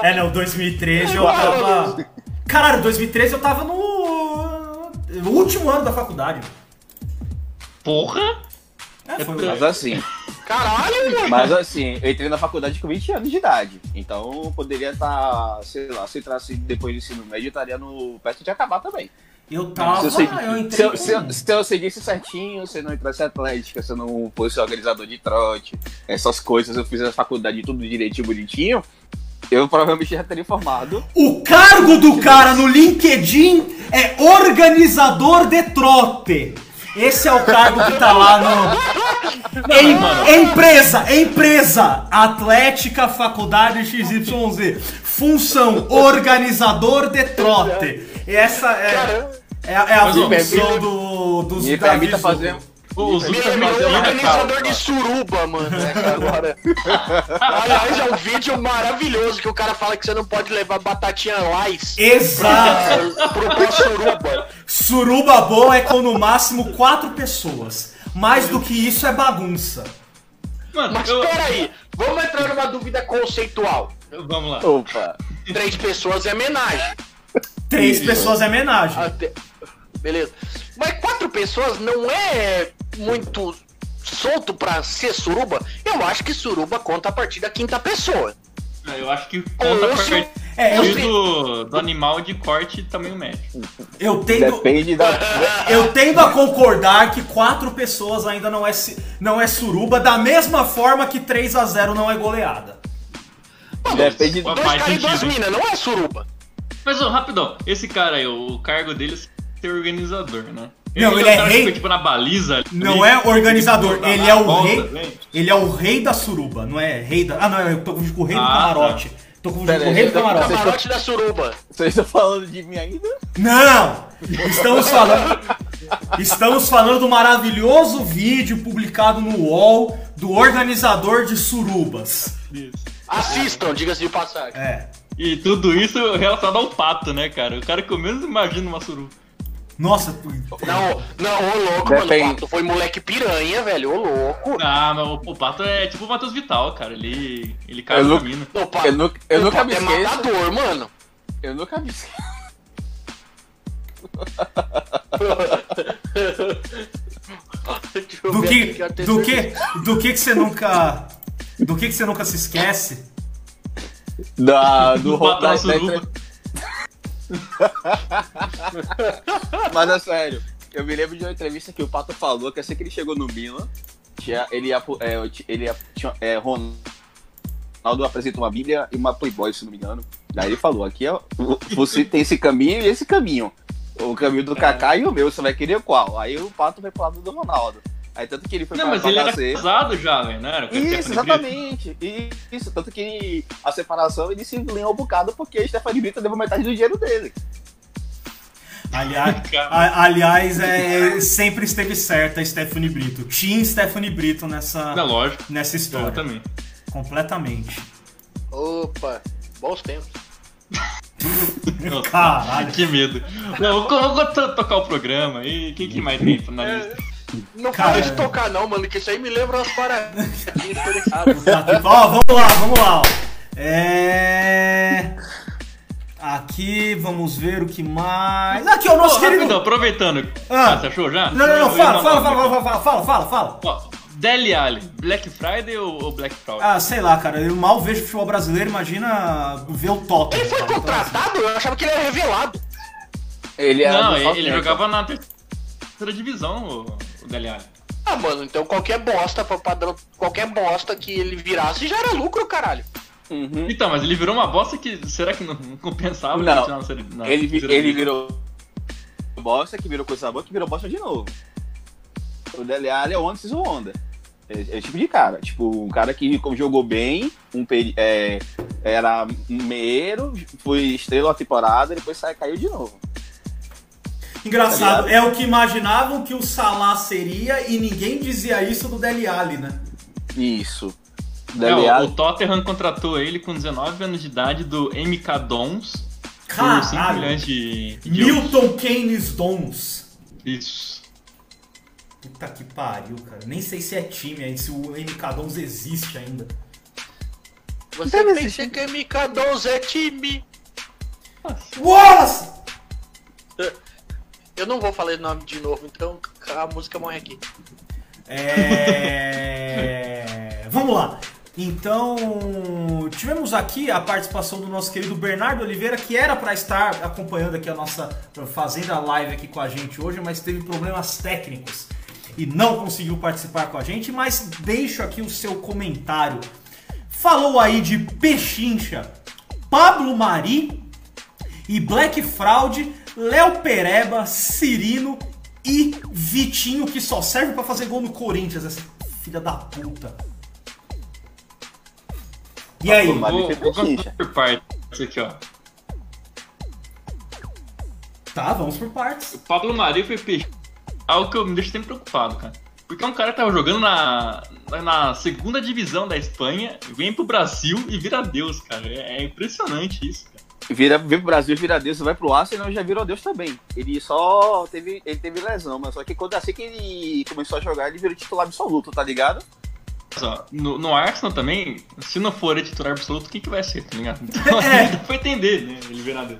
É, não, 2013 eu tava. Caralho, 2013 eu tava no. no último ano da faculdade. Porra! É, foi Mas assim, Caralho, mano. mas assim, eu entrei na faculdade com 20 anos de idade. Então eu poderia estar, sei lá, se entrasse depois do ensino médio, eu estaria no perto de acabar também. Eu tava. Se eu, segui- eu se, entrei. eu, se, eu, se eu seguisse certinho, se eu não entrasse em atlética, se eu não fosse organizador de trote, essas coisas, eu fizesse a faculdade tudo direitinho, bonitinho, eu provavelmente já teria formado. O cargo do cara no LinkedIn é organizador de trote. Esse é o cargo que tá lá no. Em, mano. empresa, empresa, Atlética Faculdade XYZ. Função, organizador de trote. Essa é, Caramba. é, é a Mas, função do, dos Me permita fazer. O Zuko Ele tá virou fazendo, organizador de suruba, mano. essa Agora. Aliás, é um vídeo maravilhoso que o cara fala que você não pode levar batatinha Lais Exato. pro pé suruba. Suruba boa é com no máximo quatro pessoas. Mais do que isso é bagunça. Mano, Mas eu... peraí, vamos entrar numa dúvida conceitual. Vamos lá. Opa! Três pessoas é homenagem. Três pessoas é homenagem. Até- Beleza. Mas quatro pessoas não é muito solto pra ser suruba? Eu acho que suruba conta a partir da quinta pessoa. Eu acho que conta a partir É, eu, do, do animal de corte tamanho médio. eu tendo, Depende da. eu tendo a concordar que quatro pessoas ainda não é, não é suruba, da mesma forma que 3 a 0 não é goleada. Depende Faz Dois caras e duas minas, não é suruba. Mas, ó, rapidão, esse cara aí, o cargo dele ser organizador, né? Não, ele o é que rei- fica, tipo, na baliza. ali, Não é organizador, tipo, ele na é o volta, rei. Ele é o rei da suruba, não é rei da. Ah, não, eu tô com o rei do Ah, camarote. Tô com Pera o aí, rei do você tá- camarote. Camarote da suruba. Vocês estão falando de mim ainda? Não! Estamos falando. Estamos falando do maravilhoso vídeo publicado no UOL do organizador de surubas. Isso. Assistam, diga-se de passagem. É. E tudo isso relacionado ao pato, né, cara? O cara que eu menos imagino uma suruba. Nossa, Não, não, ô louco, Depende. mano. O Pato foi moleque piranha, velho. Ô louco. Ah, mas o, o pato é tipo o Matheus Vital, cara. Ele, ele Eu casa com não- a mina. O Pato, Eu, nu- eu o nunca me é esqueço. matador, mano. Eu nunca me esqueço. Deixa eu do ver que, do que, do que que você nunca, do que que você nunca se esquece? Da, do Do da, da Mas é sério, eu me lembro de uma entrevista que o Pato falou que assim que ele chegou no Milan, tinha, ele ia, é, ele ia, tinha, é, Ronaldo apresenta uma Bíblia e uma Playboy, se não me engano. Daí ele falou, aqui ó, você tem esse caminho e esse caminho. O caminho do Kaká e o meu, você vai querer qual? Aí o Pato vai pro lado do Ronaldo. Aí tanto que ele foi Não, pra, mas pra ele era casado já, velho, a Isso, exatamente. Isso, tanto que a separação ele se linhou um bocado porque a Stephanie Brito levou metade do dinheiro dele. Aliás, a- aliás é, sempre esteve certa a Stephanie Brito. Tinha Stephanie Brito nessa, Não, lógico. nessa história. também. Completamente. Opa, bons tempos. Caralho. Que medo. Não, vou, vou to- tocar o programa aí. Quem que mais tem na lista? Não Cara. pode tocar não, mano, que isso aí me lembra umas paradinhas. Ó, vamos lá, vamos lá. ó. É. Aqui, vamos ver o que mais. Aqui, ó, o nosso Pô, querido. rapidão, aproveitando. Ah. Ah, você achou já? Não, não, não, fala, fala, fala, fala, fala, fala, fala, fala. Ó, Dele Alli, Black Friday ou, Black Fraud? Ah, sei lá, cara, eu mal vejo futebol brasileiro, imagina ver o Tottenham. Ele foi cara. Então, contratado? Eu achava que ele era revelado. Ele era não, ele, ele jogava na terceira divisão, o, o Dele Alli. Ah, mano, então qualquer bosta, padrão, qualquer bosta que ele virasse já era lucro, caralho. Uhum. Então, mas ele virou uma bosta que. Será que não, não compensava? Não. série- na Ele, vi- terceira ele virou bosta, que virou coisa boa, que virou bosta de novo. O Dele Alli é o o Honda. É, é esse tipo de cara. Tipo, um cara que jogou bem, um é, era um meiro, foi estrela a temporada, depois sai, caiu de novo. Engraçado, Tá é o que imaginavam que o Salah seria e ninguém dizia isso do Dele Alli, né? Isso. É, Dele o, Alli- o Tottenham contratou ele com 19 anos de idade do MK Dons por 5 Caralho. milhões de, de euros. Milton Keynes Dons. Isso. Puta que pariu, cara. Nem sei se é time ainda, se o MK Dons existe ainda. Você pensa que é MK12 é time. Wallace! Eu não vou falar o nome de novo, então a música morre aqui. É... Vamos lá. Então, tivemos aqui a participação do nosso querido Bernardo Oliveira, que era para estar acompanhando aqui a nossa fazendo a live aqui com a gente hoje, mas teve problemas técnicos e não conseguiu participar com a gente, mas deixo aqui o seu comentário. Falou aí de Pechincha, Pablo Mari e Black Fraud, Léo Pereba, Cirino e Vitinho, que só serve pra fazer gol no Corinthians, essa filha da puta. E aí? Pablo Mari. Vou, vou por partes aqui, ó. Tá, vamos por partes. O Pablo Mari foi peixe. Algo que eu me deixa sempre preocupado, cara. Porque é um cara que tava jogando na, na segunda divisão da Espanha, vem pro Brasil e vira Deus, cara. É, é impressionante isso, cara. Vira, vem pro Brasil, vira Deus, vai pro Arsenal e já virou Deus também. Ele só teve, ele teve lesão, mas só que quando assim que ele começou a jogar, ele virou titular absoluto, tá ligado? Só, no, no Arsenal também, se não for ele titular absoluto, quem que vai ser, tá ligado? Então É. dá pra entender, né? Ele virar Deus.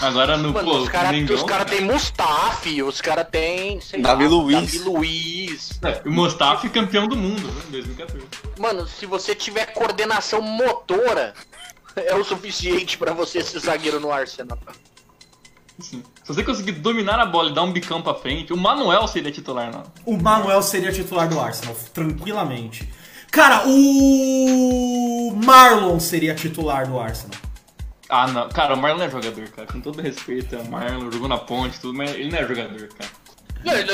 Agora no Mano, pô, os caras cara tem Mustafi, os caras tem. sei Davi lá, Luiz. Davi Luiz. é, o Mustafi campeão do mundo, né? Em 2014. Mano, se você tiver coordenação motora, é o suficiente pra você ser zagueiro no Arsenal. Assim, se você conseguir dominar a bola e dar um bicão pra frente, o Manuel seria titular, não. O Manuel seria titular do Arsenal, tranquilamente. Cara, o Marlon seria titular do Arsenal. Ah, não. Cara, o Marlon não é jogador, cara. Com todo respeito, o Marlon jogou na ponte tudo, mas ele não é jogador, cara. Não, ele-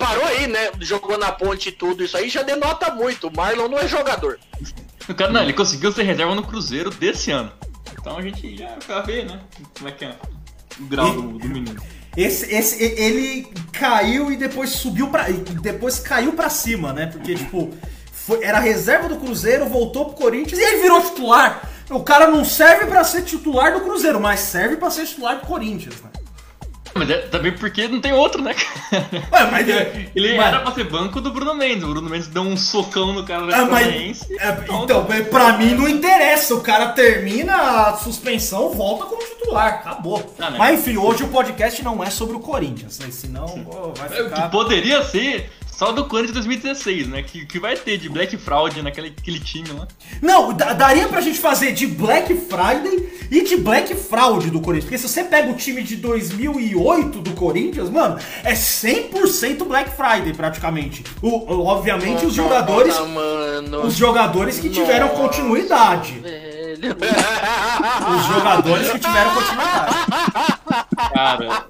Parou aí, né? Jogou na ponte e tudo, isso aí já denota muito. O Marlon não é jogador. O cara, não, ele conseguiu ser reserva no Cruzeiro desse ano. Então a gente já, já vê, né? Como é que é o grau do, do menino. Esse, esse, ele caiu e depois subiu pra. e depois caiu pra cima, né? Porque, tipo, foi- era reserva do Cruzeiro, voltou pro Corinthians e ele virou titular. O cara não serve pra ser titular do Cruzeiro, mas serve pra ser titular do Corinthians, né? Mas é, também porque não tem outro, né, cara? Ué, mas Ele mas- era pra ser banco do Bruno Mendes. O Bruno Mendes deu um socão no cara da Ah, mas, é, então, pra mim não interessa. O cara termina a suspensão, volta como titular. Acabou. Ah, né? Mas enfim, hoje o podcast não é sobre o Corinthians, né? Senão ó, vai É, o ficar. que poderia ser só do Corinthians 2016, né? Que, que vai ter de Black Fraud naquele aquele time lá. Não, da- daria pra gente fazer de Black Friday e de Black Fraud do Corinthians. Porque se você pega o time de 2008 do Corinthians, mano, é 100% Black Friday praticamente. O, obviamente os jogadores, mano. os jogadores que tiveram Nossa, continuidade. velho. Os jogadores que tiveram continuidade. Cara,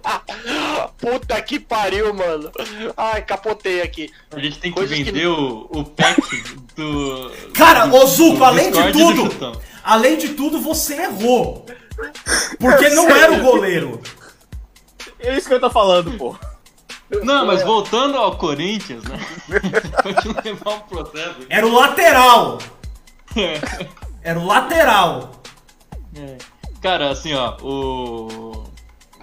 Puta que pariu, mano. Ai, capotei aqui. a gente tem que Coisas que- vender o, o pack do. Cara, do- ô Zuko, do além de tudo, além de tudo, você errou. Porque não era o goleiro. É isso que eu tô falando, pô. Não, mas voltando ao Corinthians, né? Pode levar um processo. Era o lateral. Era o lateral. É. Cara, assim, ó, o.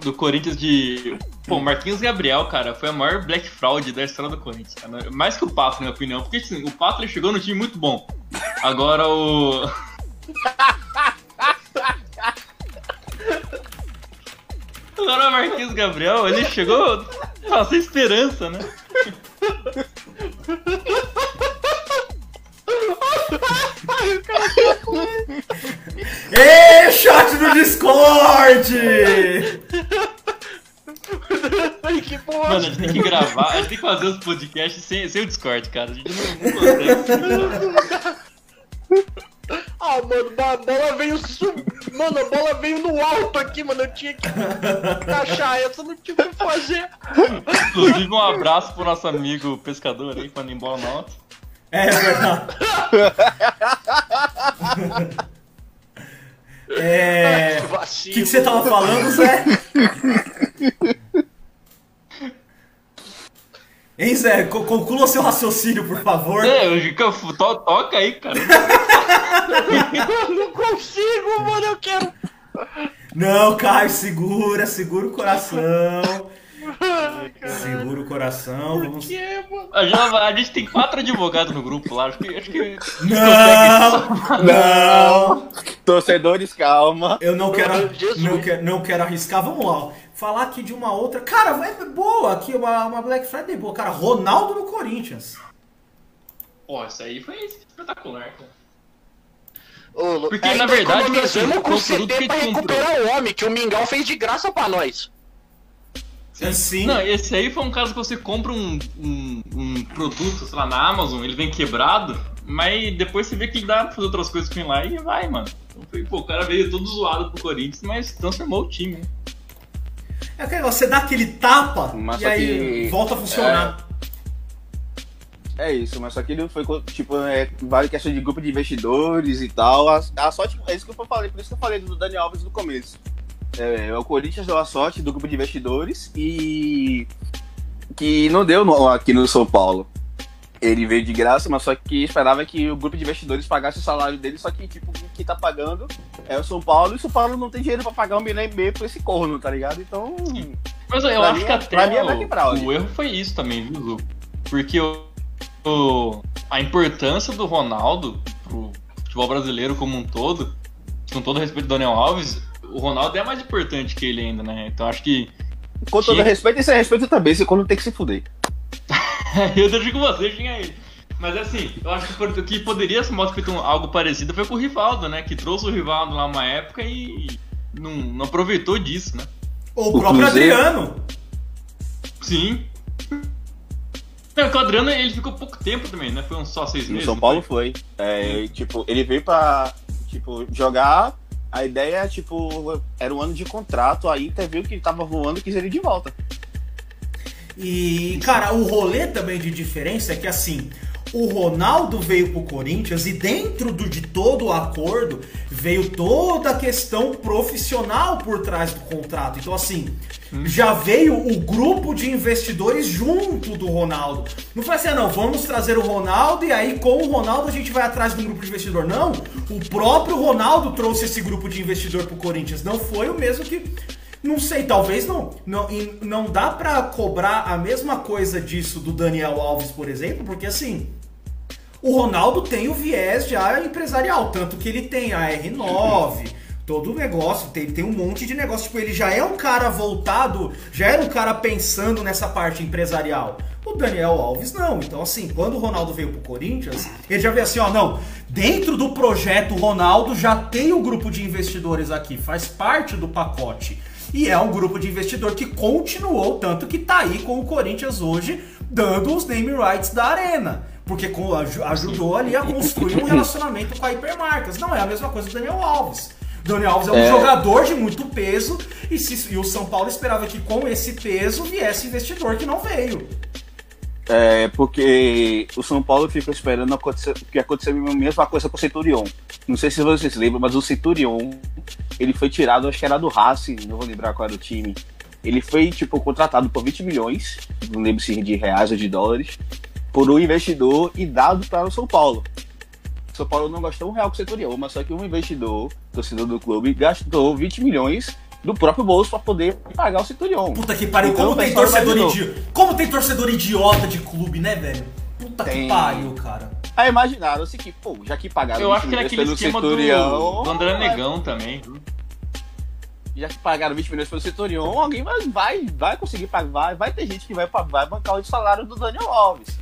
Do Corinthians de. Pô, Marquinhos Gabriel, cara, foi a maior Black Fraud da história do Corinthians. cara. Mais que o Pato, na minha opinião. Porque assim, o Pato ele chegou no time muito bom. Agora o. Agora o Marquinhos Gabriel, ele chegou ah, sem esperança, né? Ê, chat do Discord! Ai, que boa. Mano, a gente tem que gravar, a gente tem que fazer os podcasts sem, sem o Discord, cara. A gente não, não consegue. Ah, mano, a bola veio su... Mano, a bola veio no alto aqui, mano. Eu tinha que encaixar essa, não tive o que fazer. Inclusive, um abraço pro nosso amigo pescador aí, quando ir embora na alta. É verdade. É. Que O que, que você tava falando, Zé? Hein, Zé? Co- Conclua seu raciocínio, por favor. É, eu, to, toca aí, cara. Eu não consigo, mano. Eu quero. Não, Caio, segura, segura o coração. Segura o coração. Vamos... Que, mano? A gente, a gente tem quatro advogados no grupo lá, acho que. Acho que Não! Não! Torcedores, calma. Eu não quero, não quero, não quero arriscar. Vamos lá. Falar aqui de uma outra. Cara, é boa aqui, uma, uma Black Friday boa. Cara, Ronaldo no Corinthians. Pô, isso aí foi espetacular, cara. Ô, Porque, na verdade, economizamos assim, com o CD produto que pra recuperar o homem, que o Mingau fez de graça pra nós. Sim. Não, esse aí foi um caso que você compra um, um, um produto, sei lá, na Amazon, ele vem quebrado, mas depois você vê que dá pra fazer outras coisas com ele lá e vai, mano. Então, foi, pô, o cara veio todo zoado pro Corinthians, mas transformou o time, né? É aquele negócio, você dá aquele tapa Mas e aí que- volta a funcionar. É isso, mas só que ele foi, tipo, é, vale questão de grupo de investidores e tal. A, a sorte, é isso que eu falei, por isso que eu falei do Daniel Alves no começo. É, o Corinthians deu a sorte do grupo de investidores e que não deu no- aqui no São Paulo. Ele veio de graça, mas só que esperava que o grupo de investidores pagasse o salário dele, só que, tipo, o que tá pagando é o São Paulo, e o São Paulo não tem dinheiro pra pagar um milhão e meio pra esse corno, tá ligado? Então, Mas eu acho que é- até mim é o, Fraud. o erro foi isso também, viu, Lu? Porque o, o- a importância do Ronaldo pro futebol brasileiro como um todo, com todo respeito do Daniel Alves, o Ronaldo é mais importante que ele ainda, né? Então acho que com todo Tinha- respeito, esse é respeito também, esse corno tem que se fuder. eu deixo com você, tinha ele. Mas assim, eu acho que que poderia ser feito um- algo parecido foi com o Rivaldo, né? Que trouxe o Rivaldo lá uma época e não, não aproveitou disso, né? Ou o próprio Cruzeiro- Adriano. Sim. Não, o Adriano ele ficou pouco tempo também, né? Foi uns só seis No meses. São não Paulo foi? foi. É, tipo, ele veio pra tipo, jogar. A ideia, tipo, era um ano de contrato. A Inter viu que ele tava voando e quis ele de volta. E, cara, o rolê também de diferença é que, assim, o Ronaldo veio pro Corinthians e dentro do, de todo o acordo veio toda a questão profissional por trás do contrato. Então, assim, já veio o grupo de investidores junto do Ronaldo. Não foi assim, ah, não, vamos trazer o Ronaldo e aí com o Ronaldo a gente vai atrás do grupo de investidor. Não, o próprio Ronaldo trouxe esse grupo de investidor pro Corinthians. Não foi o mesmo que não sei, talvez não. Não, não dá pra cobrar a mesma coisa disso do Daniel Alves, por exemplo, porque assim. O Ronaldo tem o viés já empresarial, tanto que ele tem a R9, todo o negócio, tem, tem um monte de negócio. Tipo, ele já é um cara voltado, já era um cara pensando nessa parte empresarial. O Daniel Alves não. Então, assim, quando o Ronaldo veio pro Corinthians, ele já veio assim, ó, não, dentro do projeto Ronaldo já tem o grupo de investidores aqui, faz parte do pacote. E é um grupo de investidor que continuou, tanto que tá aí com o Corinthians hoje, dando os name rights da arena. Porque ajudou ali a construir um relacionamento com a Hipermarcas. Não é a mesma coisa do Daniel Alves. Daniel Alves é um É. jogador de muito peso e, se- e o São Paulo esperava que com esse peso viesse investidor que não veio. É, porque o São Paulo fica esperando acontecer, que aconteceu a mesma coisa com o Centurion. Não sei se vocês lembram, mas o Centurion, ele foi tirado, acho que era do Racing, não vou lembrar qual era o time. Ele foi, tipo, contratado por 20 milhões, não lembro se de reais ou de dólares, por um investidor e dado para o São Paulo. O São Paulo não gastou um real com o Centurion, mas só que um investidor, torcedor do clube, gastou 20 milhões do próprio bolso para poder pagar o Centurion. Puta que pariu, Então, como tem torcedor idiota. Como tem torcedor idiota de clube, né, velho? Puta que Tem. pariu, cara. Aí imaginaram-se que, pô, já que pagaram Eu 20 acho que naquele pelo esquema do, Centurion, do André Negão também. já que pagaram 20 milhões pelo Centurion, alguém vai, vai, vai conseguir pagar, vai, vai ter gente que vai, vai bancar o salário do Daniel Alves.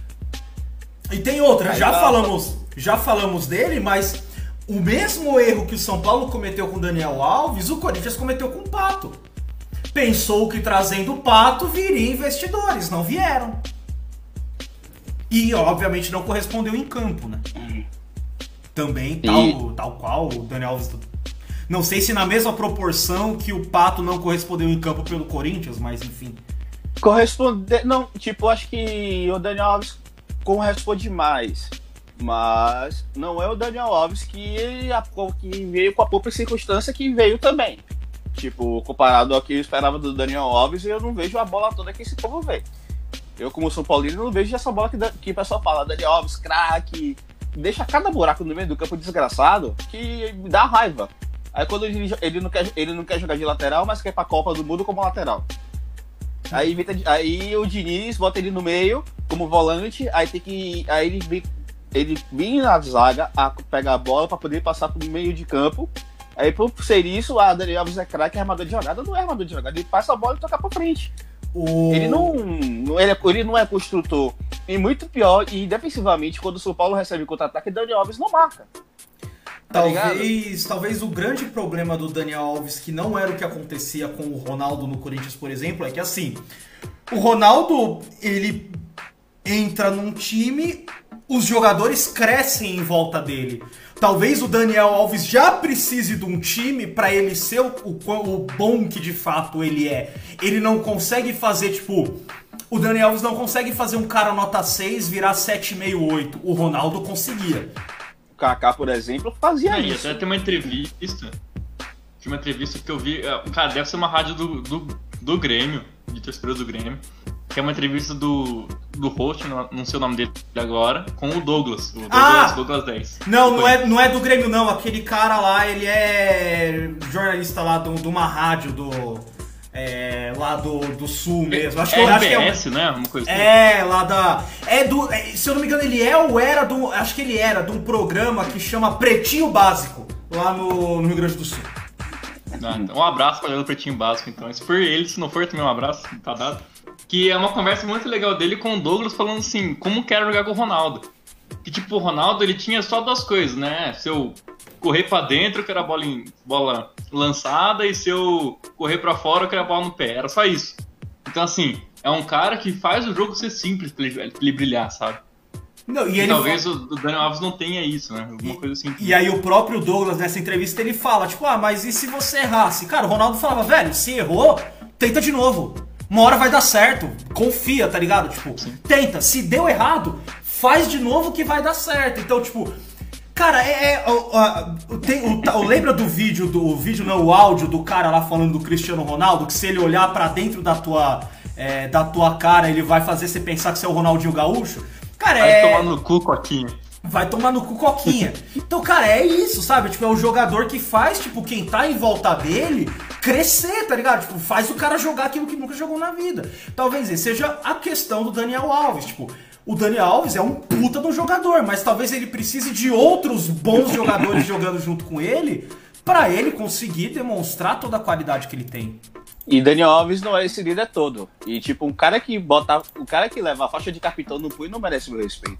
E tem outra, Aí já dá- falamos, já falamos dele, mas o mesmo erro que o São Paulo cometeu com o Daniel Alves, o Corinthians cometeu com o Pato. Pensou que trazendo o Pato viria investidores, não vieram. E obviamente não correspondeu em campo, né? Também, tal, tal qual o Daniel Alves. Não sei se na mesma proporção que o Pato não correspondeu em campo pelo Corinthians, mas enfim. Corresponde. Não, tipo, acho que o Daniel Alves corresponde mais. Mas não é o Daniel Alves que, a- que veio com a própria circunstância que veio também. Tipo, comparado ao que eu esperava do Daniel Alves, eu não vejo a bola toda que esse povo vê. Eu, como São Paulino, não vejo essa bola que, que o pessoal fala, Daniel Alves, craque, deixa cada buraco no meio do campo desgraçado que me dá raiva. Aí quando ele, ele, não quer, ele não quer jogar de lateral, mas quer pra Copa do Mundo como lateral. Aí, aí o Diniz bota ele no meio como volante, aí tem que. Aí ele ele vem na zaga, a, pega a bola pra poder passar pro meio de campo. Aí por ser isso, a Daniel Alves é craque, é armador de jogada, não é armador de jogada, ele passa a bola e toca pra frente. O... Ele não, ele, é, ele não é construtor. E muito pior, e defensivamente, quando o São Paulo recebe contra-ataque, Daniel Alves não marca. Tá ligado? Talvez, talvez o grande problema do Daniel Alves, que não era o que acontecia com o Ronaldo no Corinthians, por exemplo, é que assim, o Ronaldo, ele entra num time, os jogadores crescem em volta dele. Talvez o Daniel Alves já precise de um time pra ele ser o, o, o bom que de fato ele é. Ele não consegue fazer, tipo, o Daniel Alves não consegue fazer um cara nota 6 virar 7,5, 8. O Ronaldo conseguia. O Kaká, por exemplo, fazia Aí, isso. até tem uma entrevista. Tinha uma entrevista que eu vi. é, Cara, deve ser uma rádio do, do, do Grêmio, de torcedores do Grêmio. Que é uma entrevista do, do host, não, sei o nome dele agora, com o Douglas. O Douglas, Ah! Douglas 10. Não, não é, não é do Grêmio, não. Aquele cara lá, ele é jornalista lá de uma rádio do. é, lá do, do sul mesmo. Acho que, eu- acho que é, RBS, né? Uma coisa assim. é, lá da. É do. é, se eu não me engano, ele é ou era do. Acho que ele era de um programa que chama Pretinho Básico, lá no, no Rio Grande do Sul. Ah, então, um abraço pra galera do Pretinho Básico, então. Se for ele, se não for, também um abraço, tá dado. Que é uma conversa muito legal dele com o Douglas falando assim, como quer jogar com o Ronaldo. Que tipo, o Ronaldo ele tinha só duas coisas, né? Se eu correr pra dentro, que era bola, em- bola lançada, e se eu correr pra fora, que era bola no pé. Era só isso. Então assim, é um cara que faz o jogo ser simples pra ele, pra ele brilhar, sabe? Não, e E talvez o, o Daniel Alves não tenha isso, né? Alguma coisa assim. E aí o próprio Douglas nessa entrevista ele fala, tipo, ah, mas e se você errasse? Cara, o Ronaldo falava, velho, se errou, tenta de novo. Uma hora vai dar certo. Confia, tá ligado? Tipo, tenta. Se deu errado, faz de novo que vai dar certo. Então, tipo, cara, é. é tem, o, o- lembra do vídeo, do o vídeo, não, o áudio do cara lá falando do Cristiano Ronaldo, que se ele olhar pra dentro da tua, é, da tua cara, ele vai fazer você pensar que você é o Ronaldinho Gaúcho? Cara, Vai é. tomar no cu, Coquinha. Vai tomar no cu coquinha. Então, cara, é isso, sabe? Tipo, é o jogador que faz, tipo, quem tá em volta dele crescer, tá ligado? Tipo, faz o cara jogar aquilo que nunca jogou na vida. Talvez esse seja a questão do Daniel Alves. Tipo, o Daniel Alves é um puta do jogador, mas talvez ele precise de outros bons jogadores jogando junto com ele pra ele conseguir demonstrar toda a qualidade que ele tem. E Daniel Alves não é esse líder todo. E tipo, um cara que bota. O cara que leva a faixa de capitão no punho não merece meu respeito.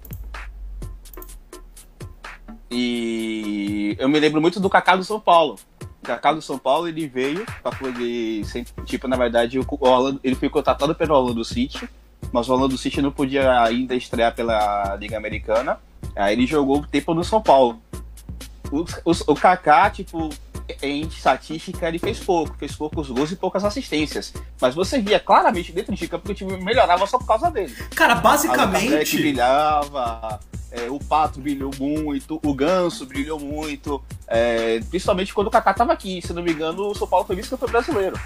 E eu me lembro muito do Kaká do São Paulo. O Kaká do São Paulo ele veio para poder. Tipo, na verdade, o Orlando- ele foi contratado pelo Orlando City, mas o Orlando City não podia ainda estrear pela Liga Americana. Aí ele jogou o tempo no São Paulo. O, o, o Kaká, tipo, em estatística, ele fez pouco, fez poucos gols e poucas assistências. Mas você via claramente dentro de campo que o time melhorava só por causa dele. Cara, que basicamente. brilhava, é, o Pato brilhou muito, o Ganso brilhou muito, é, principalmente quando o Kaká tava aqui. Se não me engano, o São Paulo foi vice-campeão brasileiro.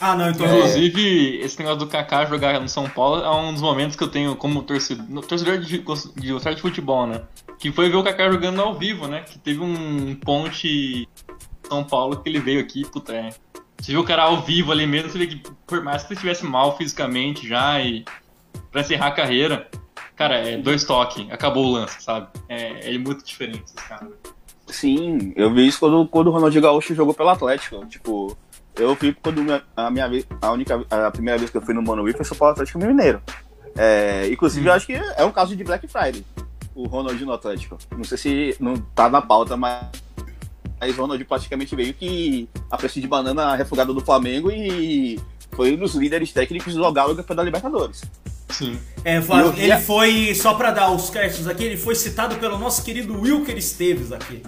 Ah, não, então. Inclusive, esse negócio do Kaká jogar no São Paulo é um dos momentos que eu tenho como torcedor, torcedor de, de gostar de futebol, né? Que foi ver o Kaká jogando ao vivo, né? Que teve um ponte São Paulo que ele veio aqui, puta, é. Você viu o cara ao vivo ali mesmo, você vê que por mais que ele estivesse mal fisicamente já e pra encerrar a carreira, cara, é dois toques, acabou o lance, sabe? É, é muito diferente esses caras. Sim, eu vi isso quando, quando o Ronaldinho Gaúcho jogou pelo Atlético. Tipo, eu fui quando a minha vez, a única, a primeira vez que eu fui no Morumbi foi São Paulo Atlético Mineiro. É, inclusive, eu acho que é um caso de Black Friday, o Ronaldinho no Atlético. Não sei se não tá na pauta, mas, mas o Ronaldinho praticamente veio que a preço de banana refugada do Flamengo e foi um dos líderes técnicos do Galo da Libertadores. Sim. É, Flávio, eu ele foi, só pra dar os créditos aqui, ele foi citado pelo nosso querido Wilker Esteves aqui.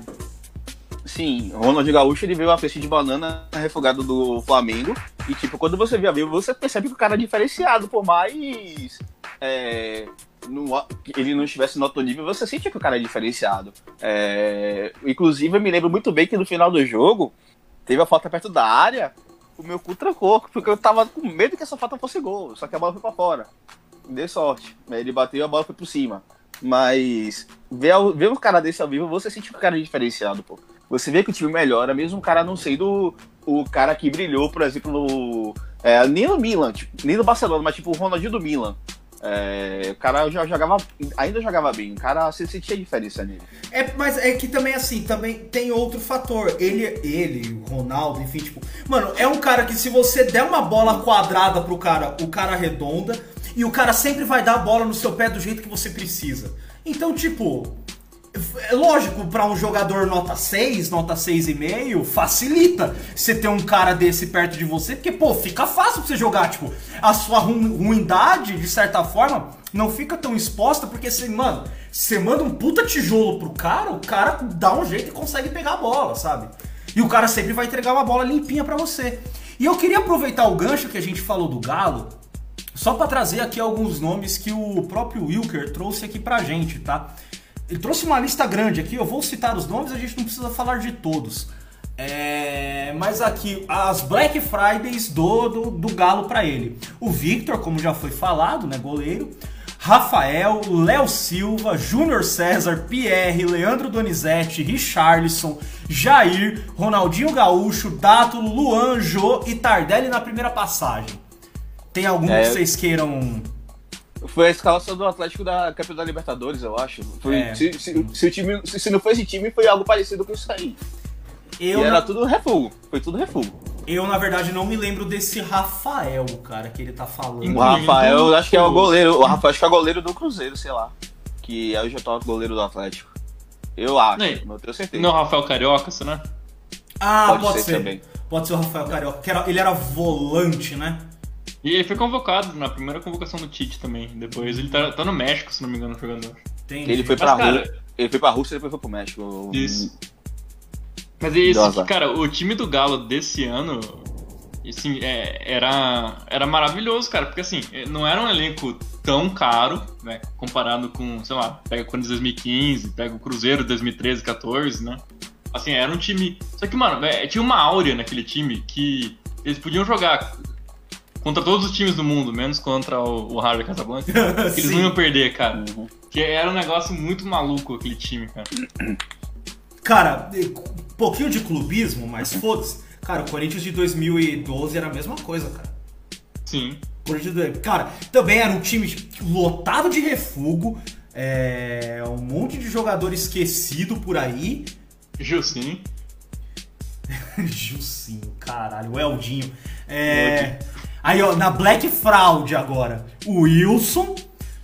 Sim, o Ronaldinho Gaúcho ele veio a peixe de banana refogado do Flamengo. E tipo, quando você vê a vivo, você percebe que o cara é diferenciado, por mais é, ele não estivesse no alto nível, você sente que o cara é diferenciado. É, inclusive, eu me lembro muito bem que no final do jogo, teve a falta perto da área, o meu cu trancou, porque eu tava com medo que essa falta fosse gol, só que a bola foi pra fora. Dei sorte. Ele bateu e a bola foi por cima. Mas ver, ver um cara desse ao vivo, você sente que o cara é diferenciado, pô. Você vê que o time melhora, mesmo o cara não sendo o cara que brilhou, por exemplo, no, é, nem no Milan, tipo, nem no Barcelona, mas tipo o Ronaldinho do Milan. É, o cara já jogava, ainda jogava bem, o cara você sentia diferença nele. É, mas é que também, assim, também tem outro fator. Ele, ele, o Ronaldo, enfim, tipo. Mano, é um cara que se você der uma bola quadrada pro cara, o cara arredonda. E o cara sempre vai dar a bola no seu pé do jeito que você precisa. Então, tipo. É lógico, pra um jogador nota 6, nota 6,5, facilita você ter um cara desse perto de você, porque, pô, fica fácil pra você jogar, tipo, a sua ru- ruindade, de certa forma, não fica tão exposta, porque você, mano, você manda um puta tijolo pro cara, o cara dá um jeito e consegue pegar a bola, sabe? E o cara sempre vai entregar uma bola limpinha pra você. E eu queria aproveitar o gancho que a gente falou do Galo, só pra trazer aqui alguns nomes que o próprio Wilker trouxe aqui pra gente, tá? Ele trouxe uma lista grande aqui, eu vou citar os nomes, a gente não precisa falar de todos. É, mas aqui, as Black Fridays do, do, do Galo pra ele. O Victor, como já foi falado, né, goleiro. Rafael, Léo Silva, Júnior César, Pierre, Leandro Donizete, Richarlison, Jair, Ronaldinho Gaúcho, Dátulo, Luan, Jô e Tardelli na primeira passagem. Tem algum É. que vocês queiram Foi a escalação do Atlético da Campeão da Libertadores, eu acho. Foi, É. se, se- se o time, se, se não foi esse time, foi algo parecido com isso aí. Eu, e era na, tudo refugo. Foi tudo refugo. eu, na verdade, não me lembro desse Rafael, cara, que ele tá falando. O Rafael, eu acho que é o goleiro. O Rafael acho que é o goleiro do Cruzeiro, sei lá. Que é o já o goleiro do Atlético. Eu acho, Não, não tenho certeza. Não, Rafael Carioca, você, né? Ah, Pode pode, ser ser. também. Pode ser o Rafael Carioca, que era- ele era volante, né? E ele foi convocado na primeira convocação do Tite também. Depois ele tá, tá no México, se não me engano, jogando. Entendi. Ele foi Mas, pra cara- Rússia. Ele foi pra Rússia e depois foi pro México. Isso. Mas é isso, que, cara, o time do Galo desse ano, assim, é, era, era maravilhoso, cara, porque assim, não era um elenco tão caro, né, comparado com, sei lá, pega o Corinthians 2015, pega o Cruzeiro 2013, 14, né, assim, era um time, só que, mano, é, tinha uma áurea naquele time que eles podiam jogar contra todos os times do mundo, menos contra o, o Raja Casablanca, que eles Sim. não iam perder, cara, Uhum. que era um negócio muito maluco aquele time, cara. Cara, um pouquinho de clubismo, mas foda-se. Cara, o Corinthians de 2012 era a mesma coisa, cara. Sim. Corinthians de- Cara, também era um time lotado de refugo, é, um monte de jogador esquecido por aí. Gilcinho. Gilcinho, caralho, o Eldinho. É, aí, ó, na Black Fraud agora, o Wilson,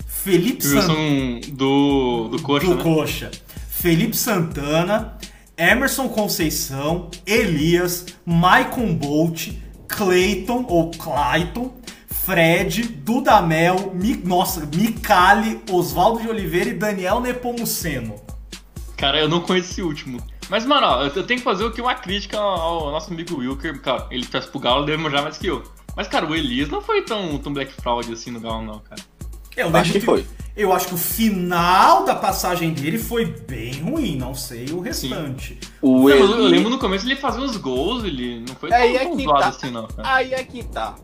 Felipe Santana. Wilson do, do Coxa, do né? Coxa. Felipe Santana, Emerson Conceição, Elias, Maicon Bolt, Clayton ou Clayton, Fred, Dudamel, Mi, nossa, Micali, Oswaldo de Oliveira e Daniel Nepomuceno. Cara, eu não conheço esse último. Mas, mano, ó, eu tenho que fazer aqui uma crítica ao nosso amigo Wilker. Cara, ele fez pro Galo, deve manjar mais que eu. Mas, cara, o Elias não foi tão, tão Black Fraud assim no Galo, não, cara. Eu Acho que foi. Eu acho que o final da passagem dele foi bem ruim, não sei o restante. O Não, mas eu, Eli- lembro no começo ele fazia os gols, ele não foi É, tão, e tão tá. assim, não, cara. Aí é que tá.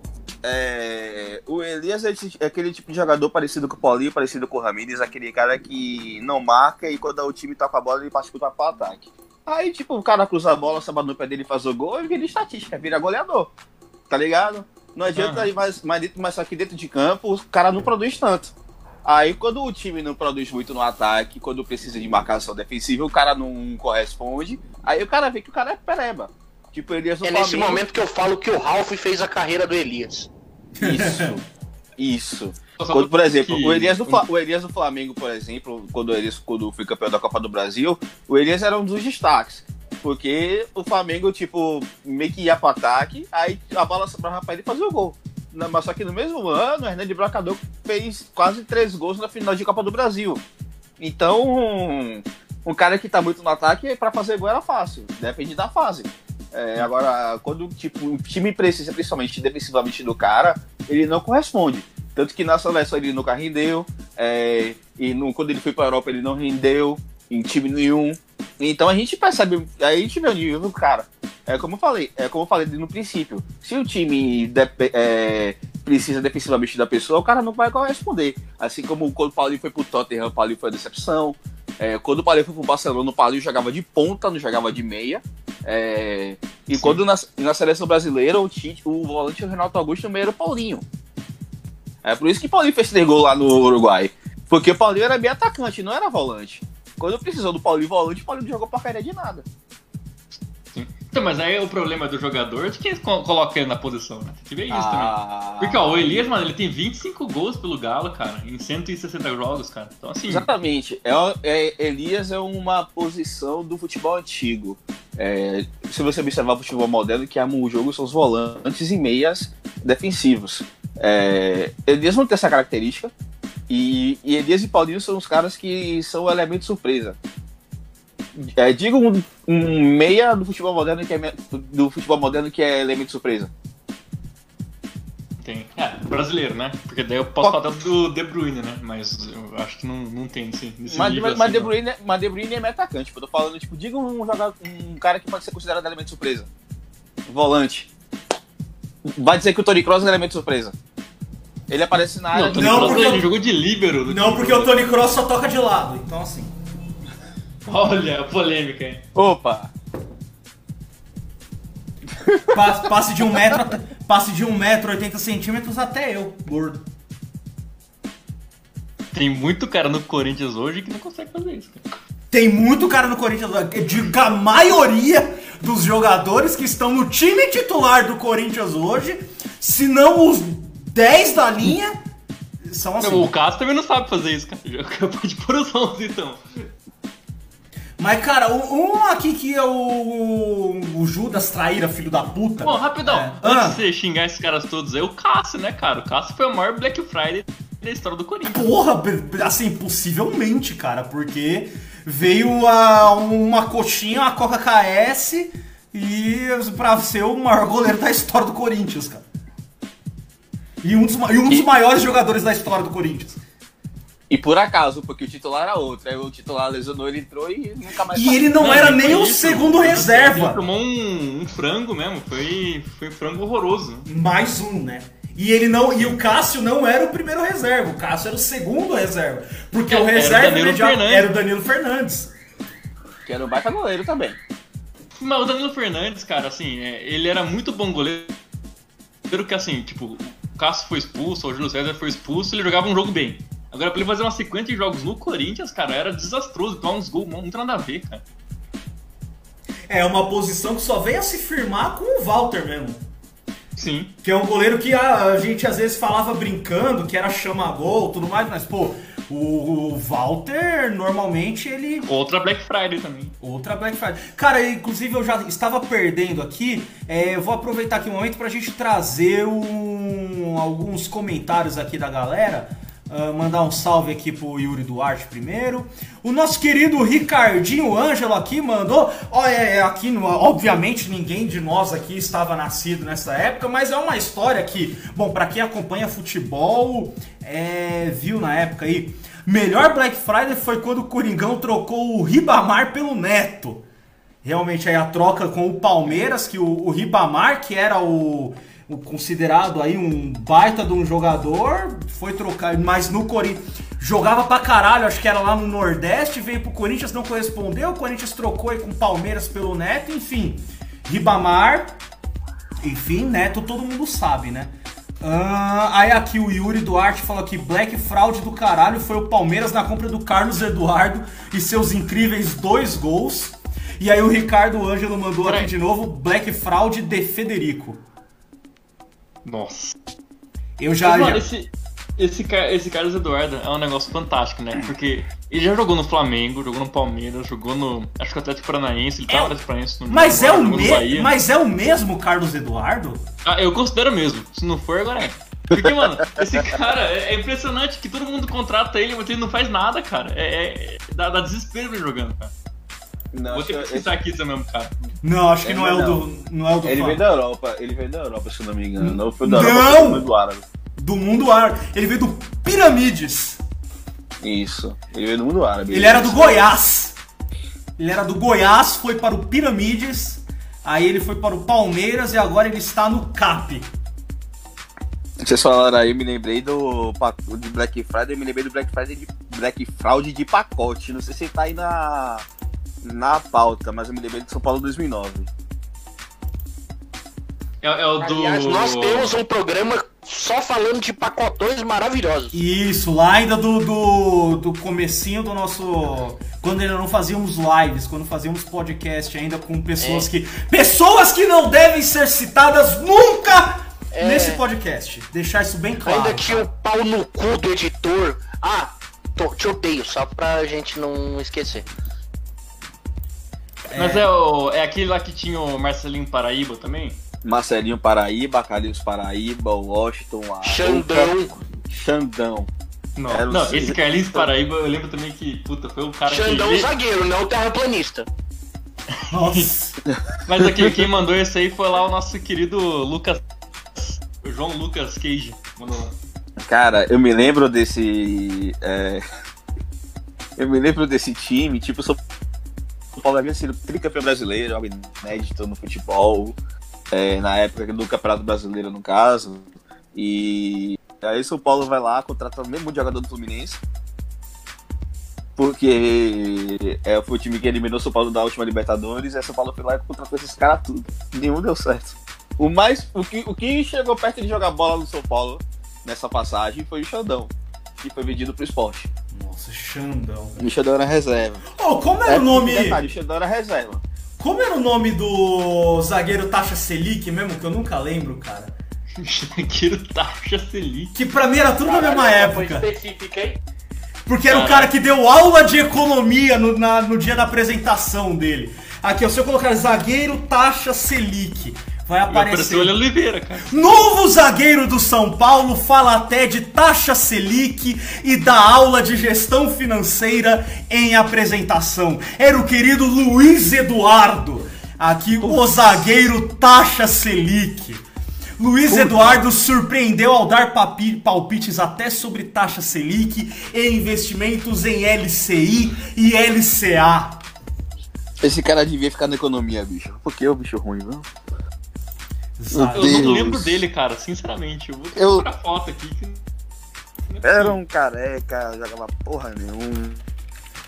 É, o Elias é esse- é aquele tipo de jogador parecido com o Paulinho, parecido com o Ramires, aquele cara que não marca e quando o time tá com a bola ele participa para ataque. Aí, tipo, o cara cruza a bola, samba no pé dele faz o gol e vira estatística, vira goleador. Tá ligado? Não adianta ir mais, mais dentro, mas só que dentro de campo o cara não produz tanto. Aí quando o time não produz muito no ataque, quando precisa de marcação defensiva, o cara não corresponde. Aí o cara vê que o cara é pereba. Tipo, Elias É nesse Flamengo. momento que eu falo que o Ralph fez a carreira do Elias. Isso. Isso. Quando, por exemplo, que- o Elias, do, Fla- o Elias do Flamengo, por exemplo, quando o Elias quando foi campeão da Copa do Brasil, o Elias era um dos destaques. Porque o Flamengo, tipo, meio que ia pro ataque, aí a bola sobrava pra ele fazer o gol. Mas só que no mesmo ano, o Hernani Bracador fez quase três gols na final de Copa do Brasil. Então, um, cara que tá muito no ataque, pra fazer gol era fácil. Depende da fase. É, agora, quando tipo, o time precisa, principalmente defensivamente do cara, ele não corresponde. Tanto que na seleção ele nunca rendeu, é, e no, quando ele foi pra Europa ele não rendeu em time nenhum. Então a gente percebe, aí a gente vê o nível do cara. É como eu falei, é como eu falei no princípio. Se o time depe- é, precisa defensivamente da pessoa, o cara não vai corresponder. Assim como quando o Paulinho foi pro Tottenham, o Paulinho foi a decepção. É, quando o Paulinho foi pro Barcelona, o Paulinho jogava de ponta, não jogava de meia. É, e Sim. quando na, na seleção brasileira, o, Tite, o volante o Renato Augusto também era o Paulinho. É por isso que o Paulinho fez três gols lá no Uruguai. Porque o Paulinho era bem atacante, não era volante. Quando precisou do Paulinho volante, o Paulinho não jogou porcaria de nada. Sim. Então, mas aí o problema do jogador de quem co- coloca ele na posição, né? Tem que ver isso também. Ah, Porque, ó, o Elias, mano, ele tem 25 gols pelo Galo, cara, em 160 jogos, cara. Então, assim, Exatamente. É, é- Elias é uma posição do futebol antigo. É, se você observar o futebol moderno, que ama o jogo são os volantes e meias defensivos. É, Elias não tem essa característica. E, e Elias e Paulinho são os caras que são o elemento surpresa. É, diga um, um meia do futebol moderno que é do futebol moderno que é elemento surpresa. tem. É, brasileiro, né? Porque daí eu posso falar do De Bruyne, né? Mas eu acho que não, não tem nesse, nesse Mas, nível mas, assim, De não. Bruyne, mas De Bruyne é meta-atacante. Tipo, eu tô falando, tipo, diga um, jogador, um cara que pode ser considerado elemento surpresa. Volante. Vai dizer que o Tony Kroos é elemento surpresa. Ele aparece na área. Não, Tony Não, Kroos, porque ele eu- jogou de líbero. do Não, time. porque o Tony Cross só toca de lado, então assim. Olha a polêmica, hein? Opa! Passe, passe de um metro, até- passe de um metro e 80 centímetros até eu, gordo. Tem muito cara no Corinthians hoje que não consegue fazer isso, cara. Tem muito cara no Corinthians, eu digo que a maioria dos jogadores que estão no time titular do Corinthians hoje, se não os 10 da linha, são assim. O Cássio também não sabe fazer isso, cara. Já acabou de pôr os 11, então. Mas, cara, um aqui que é o, o Judas Traíra, filho da puta. Pô, rapidão, É. antes Ah. de você xingar esses caras todos aí, o Cássio, né, cara? O Cássio foi o maior Black Friday da história do Corinthians. Porra, assim, possivelmente, cara, porque veio a, uma coxinha, uma Coca KS, E pra ser o maior goleiro da história do Corinthians, cara. E um dos, e um dos E- maiores jogadores da história do Corinthians. E por acaso, porque o titular era outro. Aí o titular lesionou, ele entrou e nunca mais E ele não, Não, era nem foi o isso. segundo Ele reserva. tomou um, um frango mesmo, foi, foi frango horroroso. Mais um, né? E ele não. E o Cássio não era o primeiro reserva. O Cássio era o segundo reserva. Porque Era o o reserva Danilo imediato Fernandes. era o Danilo Fernandes. Que era um baita goleiro também. Mas o Danilo Fernandes, cara, assim, é, ele era muito bom goleiro. Pelo que assim, tipo, o Cássio foi expulso, o Júlio César foi expulso, ele jogava um jogo bem. Agora, pra ele fazer uma sequência de jogos no Corinthians, cara, era desastroso, tomar uns gols, não tem nada a ver, cara. É uma posição que só vem a se firmar com o Walter mesmo. Sim. Que é um goleiro que a, a gente às vezes falava brincando, que era chama-gol tudo mais, mas, pô, o, o Walter normalmente ele Outra Black Friday também. Outra Black Friday. Cara, inclusive eu já estava perdendo aqui. é, eu vou aproveitar aqui um momento pra gente trazer um- alguns comentários aqui da galera. Ah, mandar um salve aqui pro Yuri Duarte primeiro. O nosso querido Ricardinho Ângelo aqui mandou. Ó, é, aqui, no- obviamente, ninguém de nós aqui estava nascido nessa época, mas é uma história que, bom, pra quem acompanha futebol, é, viu na época aí. Melhor Black Friday foi quando o Coringão trocou o Ribamar pelo Neto. Realmente aí a troca com o Palmeiras, que o, o Ribamar, que era o considerado aí um baita de um jogador, foi trocar, mas no Corinthians jogava pra caralho, acho que era lá no Nordeste, veio pro Corinthians, não correspondeu, o Corinthians trocou aí com o Palmeiras pelo Neto, enfim. Ribamar, enfim, Neto todo mundo sabe, né? Ah, aí aqui o Yuri Duarte falou que Black Fraud do caralho foi o Palmeiras na compra do Carlos Eduardo e seus incríveis dois gols. E aí o Ricardo Ângelo mandou aqui de novo Black Fraud de Federico. Nossa. Eu já. Mas, mano, já- esse, esse, esse Carlos Eduardo é um negócio fantástico, né? Porque ele já jogou no Flamengo, jogou no Palmeiras, jogou no. Acho que o Atlético Paranaense, ele tava no Atlético Paranaense. não Mas é, o no me... Mas é o mesmo Carlos Eduardo? Ah, eu considero mesmo. Se não for, agora é. Porque, mano, esse cara é é impressionante que todo mundo contrata ele, mas ele não faz nada, cara. É, é- dá, dá desespero ele jogando, cara. Não, Vou ter que acho que pesquisar aqui esse mesmo cara. Não, acho que É, não é o não. do. Não é o do Ele veio da Europa, ele veio da Europa, se eu não me engano. Não foi da Não! Europa, foi do árabe. do mundo árabe. Ele veio do Piramides. Isso, ele veio do mundo árabe. Ele era do. Goiás. Ele era do Goiás, foi para o Piramides. Aí ele foi para o Palmeiras e agora ele está no CAP. Vocês falaram aí, me lembrei do de Black Friday, me lembrei do Black Friday de Black Fraud de pacote. Não sei se tá aí na, na pauta, mas eu me lembrei de São Paulo 2009. É, é o do. Aliás, nós temos um programa só falando de pacotões maravilhosos. Isso, lá ainda do, do, do comecinho do nosso. Quando ainda não fazíamos lives, quando fazíamos podcast ainda com pessoas É. que. Pessoas que não devem ser citadas nunca É. nesse podcast. Deixar isso bem claro. Ainda tinha o pau no cu do editor. Ah, tô- te odeio, só pra gente não esquecer. Mas é, o, é aquele lá que tinha o Marcelinho Paraíba também? Marcelinho Paraíba, Carlinhos Paraíba, Washington, a Xandão. Xandão. Não, não esse Carlinhos Paraíba eu lembro também que, puta, foi o cara Xandão que. zagueiro, não terraplanista. Nossa. Mas aqui, quem mandou esse aí foi lá o nosso querido Lucas. O João Lucas Cage. Mandou lá. Cara, eu me lembro desse. é, Eu me lembro desse time, tipo, o Paulo havia sido tricampeão brasileiro, algo inédito no futebol, é, na época do Campeonato Brasileiro, no caso. E aí o São Paulo vai lá, contrata o mesmo jogador do Fluminense. Porque é, foi o time que eliminou o São Paulo da última Libertadores, e aí São Paulo foi lá e contratou esses caras tudo. Nenhum deu certo. O mais. O que, o que chegou perto de jogar bola no São Paulo nessa passagem foi o Xandão, que foi vendido pro esporte. Nossa, Xandão. O Xandão era reserva. Oh, como era É, o nome. Detalhe, o Xandão era reserva. Como era o nome do zagueiro Taxa Selic mesmo, que eu nunca lembro, cara? Zagueiro Taxa Selic. Que pra mim era tudo na mesma Foi época. específica, hein? Porque era o cara que deu aula de economia no, na- no dia da apresentação dele. Aqui, ó, se eu colocar zagueiro Taxa Selic, vai aparecer o Olho Oliveira, cara. Novo zagueiro do São Paulo fala até de taxa Selic e dá aula de gestão financeira em apresentação. Era o querido Luiz Eduardo. Aqui o zagueiro Taxa Selic. Luiz Eduardo surpreendeu ao dar papi- palpites até sobre taxa Selic e investimentos em LCI e LCA. Esse cara devia ficar na economia, bicho. Porque o bicho ruim, viu? Zagueiro. Eu não Deus. lembro dele, cara, sinceramente. Eu vou Eu- procurar foto aqui. Que... não Era um careca, jogava porra nenhuma.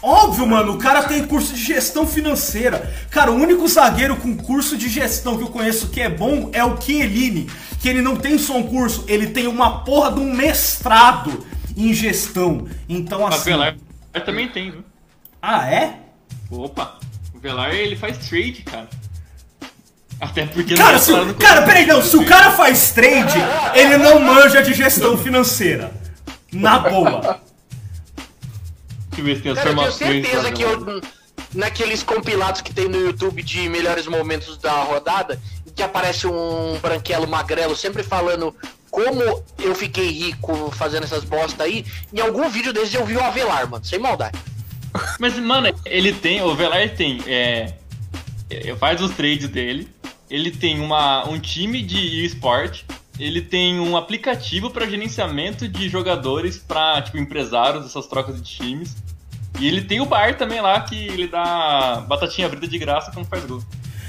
Óbvio, mano, o cara tem curso de gestão financeira. Cara, o único zagueiro com curso de gestão que eu conheço que é bom é o Chiellini, que ele não tem só um curso, ele tem uma porra de um mestrado em gestão. Então, Mas assim... Velar também tem, viu? Ah, é? Opa, o Velar ele faz trade, cara. Até porque Cara, não se, falaram no cara, começo. peraí, não, se o cara faz trade, ele não manja de gestão financeira. Na boa. Deixa eu ver se tem as Cara, eu tenho formações. certeza que eu, naqueles compilados que tem no YouTube de melhores momentos da rodada, em que aparece um branquelo magrelo sempre falando como eu fiquei rico fazendo essas bosta aí, em algum vídeo desses eu vi o Avelar, mano, sem maldade. Mas, mano, ele tem, o Velar tem, é, é, faz os trades dele, ele tem uma, um time de esporte, ele tem um aplicativo para gerenciamento de jogadores para tipo, empresários, essas trocas de times, e ele tem o bar também lá que ele dá batatinha frita de graça quando faz gol.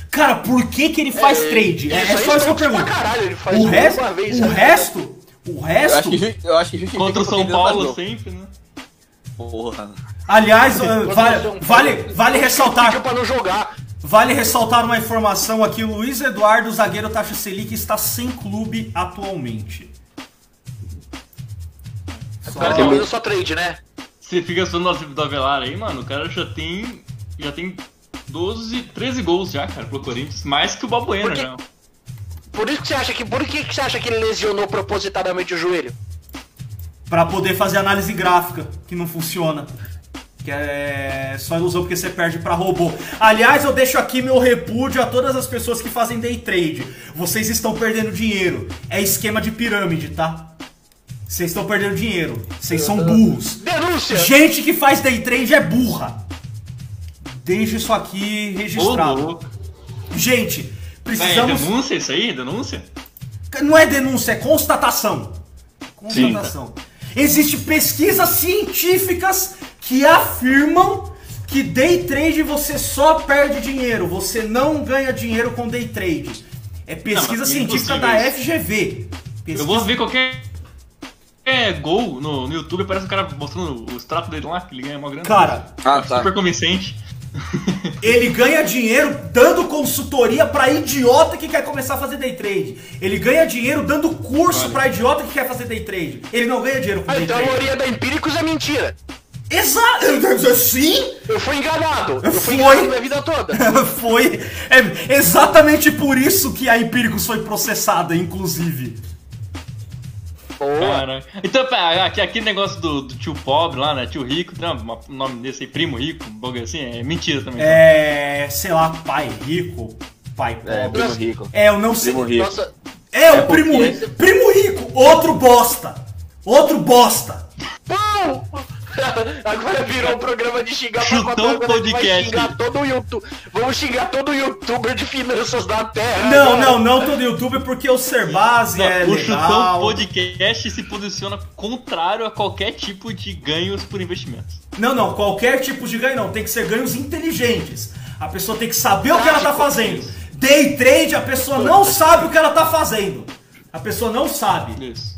Cara, por que que ele faz trade? É, é só isso que eu pra pergunto. caralho, ele faz O resto, vez. o né? resto, o Eu resto... acho que, eu acho que Contra o São Paulo sempre, né? Porra. Aliás, São vale, vale, vale ressaltar... Pediu pra não jogar. Vale ressaltar uma informação aqui: o Luiz Eduardo, zagueiro Taxa Selic, está sem clube atualmente. Só- O cara fazendo só trade, né? Você fica só no do Avelar aí, mano, o cara já tem. Já tem 12, 13 gols já, cara, pro Corinthians. Mais que o Balbuena Por quê? já. Por isso que você acha que. Por que, que você acha que ele lesionou propositadamente o joelho? Pra poder fazer análise gráfica, que não funciona. Que é só ilusão porque você perde pra robô. Aliás, eu deixo aqui meu repúdio a todas as pessoas que fazem day trade. Vocês estão perdendo dinheiro. É esquema de pirâmide, tá? Vocês estão perdendo dinheiro. Vocês são burros. Denúncia! Gente que faz day trade é burra. Deixa isso aqui registrado. Gente, precisamos. denúncia isso aí? Denúncia? Não é denúncia, é constatação. Constatação. Existem pesquisas científicas que afirmam que day trade você só perde dinheiro, você não ganha dinheiro com day trade. É pesquisa mas é científica da isso. FGV. Pesquisa... Eu vou ver qualquer. É, gol no, no YouTube, parece um cara mostrando o extrato dele lá, que ele ganha uma grana. Cara, Ah, tá. Super convincente. ele ganha dinheiro dando consultoria pra idiota que quer começar a fazer day trade. Ele ganha dinheiro dando curso pra idiota que quer fazer day trade. Ele não ganha dinheiro com day então a trade. teoria da Empíricos é mentira. Exato! Sim! Eu fui enganado. Eu fui Foi. enganado minha vida toda. foi é exatamente por isso que a Empíricos foi processada, inclusive. Boa. Caraca. Então, pá, aqui, aquele negócio do, do tio pobre lá, né? Tio rico, tem um nome desse aí, primo rico, um bagulho assim, é mentira também. É. sei lá, pai rico, pai É, pobre. primo rico. É, eu não sei. Primo rico. Nossa, É, o É primo rico. Primo rico, outro bosta. Outro bosta. pau! Agora virou um programa de xingar gente vai podcast. xingar todo o YouTube. Vamos xingar todo youtuber de finanças da terra. Não, agora. não, não todo YouTube, porque o Serbase é o legal. Chutão Podcast se posiciona contrário a qualquer tipo de ganhos por investimentos. Não, não, qualquer tipo de ganho não. Tem que ser ganhos inteligentes. A pessoa tem que saber o que ela tá fazendo. Day trade, a pessoa não sabe o que ela tá fazendo. A pessoa não sabe. Isso.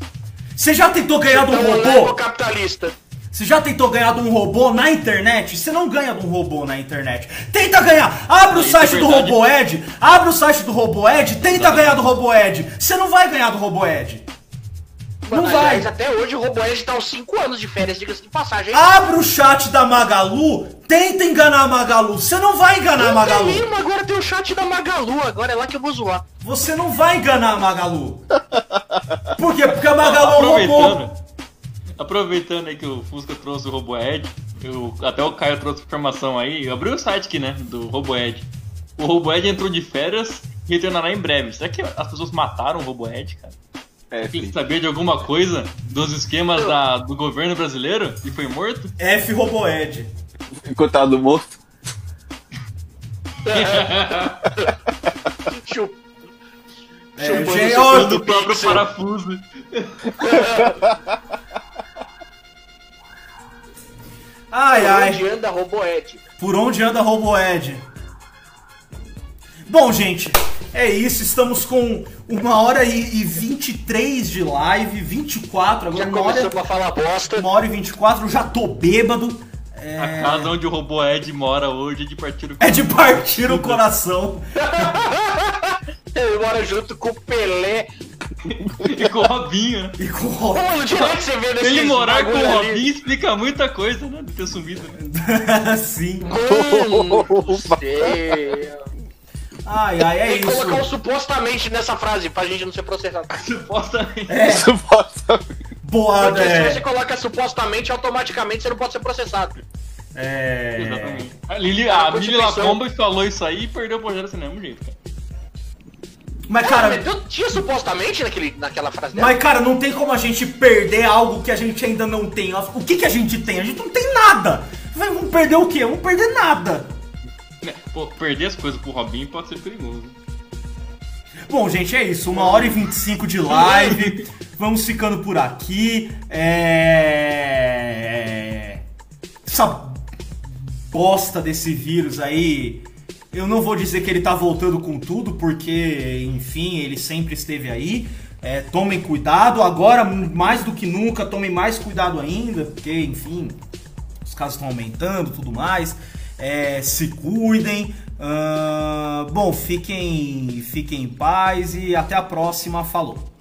Você já tentou ganhar Então, robô? robô capitalista. Você já tentou ganhar de um robô na internet? Você não ganha de um robô na internet. Tenta ganhar. Abre o Isso site é do verdade. RoboEd. Abre o site do RoboEd. Tenta ganhar do RoboEd. Você não vai ganhar do RoboEd. Não Mano, vai. aliás, até hoje o RoboEd tá aos 5 anos de férias, diga-se de passagem. Abre o chat da Magalu. Tenta enganar a Magalu. Você não vai enganar a Não tem Magalu. mesmo, agora tem o chat da Magalu, agora é lá que eu vou zoar. Você não vai enganar a Magalu. Por quê? Porque a Magalu é um robô. Aproveitando, aí que o Fusca trouxe o RoboEd, eu, até o Caio trouxe informação aí, eu abri o site aqui, né, do RoboEd. O RoboEd entrou de férias e retornará em breve. Será que as pessoas mataram o RoboEd, cara? É, filho. sabia de alguma coisa dos esquemas da- do governo brasileiro e foi morto? F RoboEd. Coitado do morto. Chu- É, chupando dedo do próprio parafuso. Ai, ai. Onde anda Roboed? Por onde anda Roboed? Bom, gente, é isso. Estamos com uma hora e, e 23 de live, 24, agora Já uma hora, começou pra falar bosta. uma hora e 24, eu já tô bêbado. É, A casa onde o robô Ed mora hoje é de partir o é de partir o coração. Ele mora junto com o Pelé. E com o Robinho, né? E com o Ro- Como direto você vê nesse Ele morar com o ali? Robinho explica muita coisa, né? De ter sumido, né? Sim. Mano. Ai, ai, é Tem que colocar o isso. supostamente nessa frase pra gente não ser processado. Supostamente. É, Supostamente. Boa, Porque se você coloca supostamente, automaticamente você não pode ser processado. É. Exatamente. A Lili, a Lili. Lacomba falou isso aí e perdeu o projeto assim, do mesmo jeito, cara. Mas, Cara, cara, mas tinha supostamente naquele, naquela frase dela? Mas, cara, não tem como a gente perder algo que a gente ainda não tem. O que, que a gente tem? A gente não tem nada. Vai- Vamos perder o quê? Vamos perder nada. É, Pô, perder as coisas pro Robinho pode ser perigoso. Bom, gente, é isso. Uma hora e 25 de live. Vamos ficando por aqui. É... Essa bosta desse vírus aí. Eu não vou dizer que ele tá voltando com tudo, porque, enfim, ele sempre esteve aí. É, tomem cuidado. Agora, mais do que nunca, tomem mais cuidado ainda, porque, enfim, os casos estão aumentando tudo mais. É, se cuidem. Ah, bom, fiquem, fiquem em paz e até a próxima. Falou.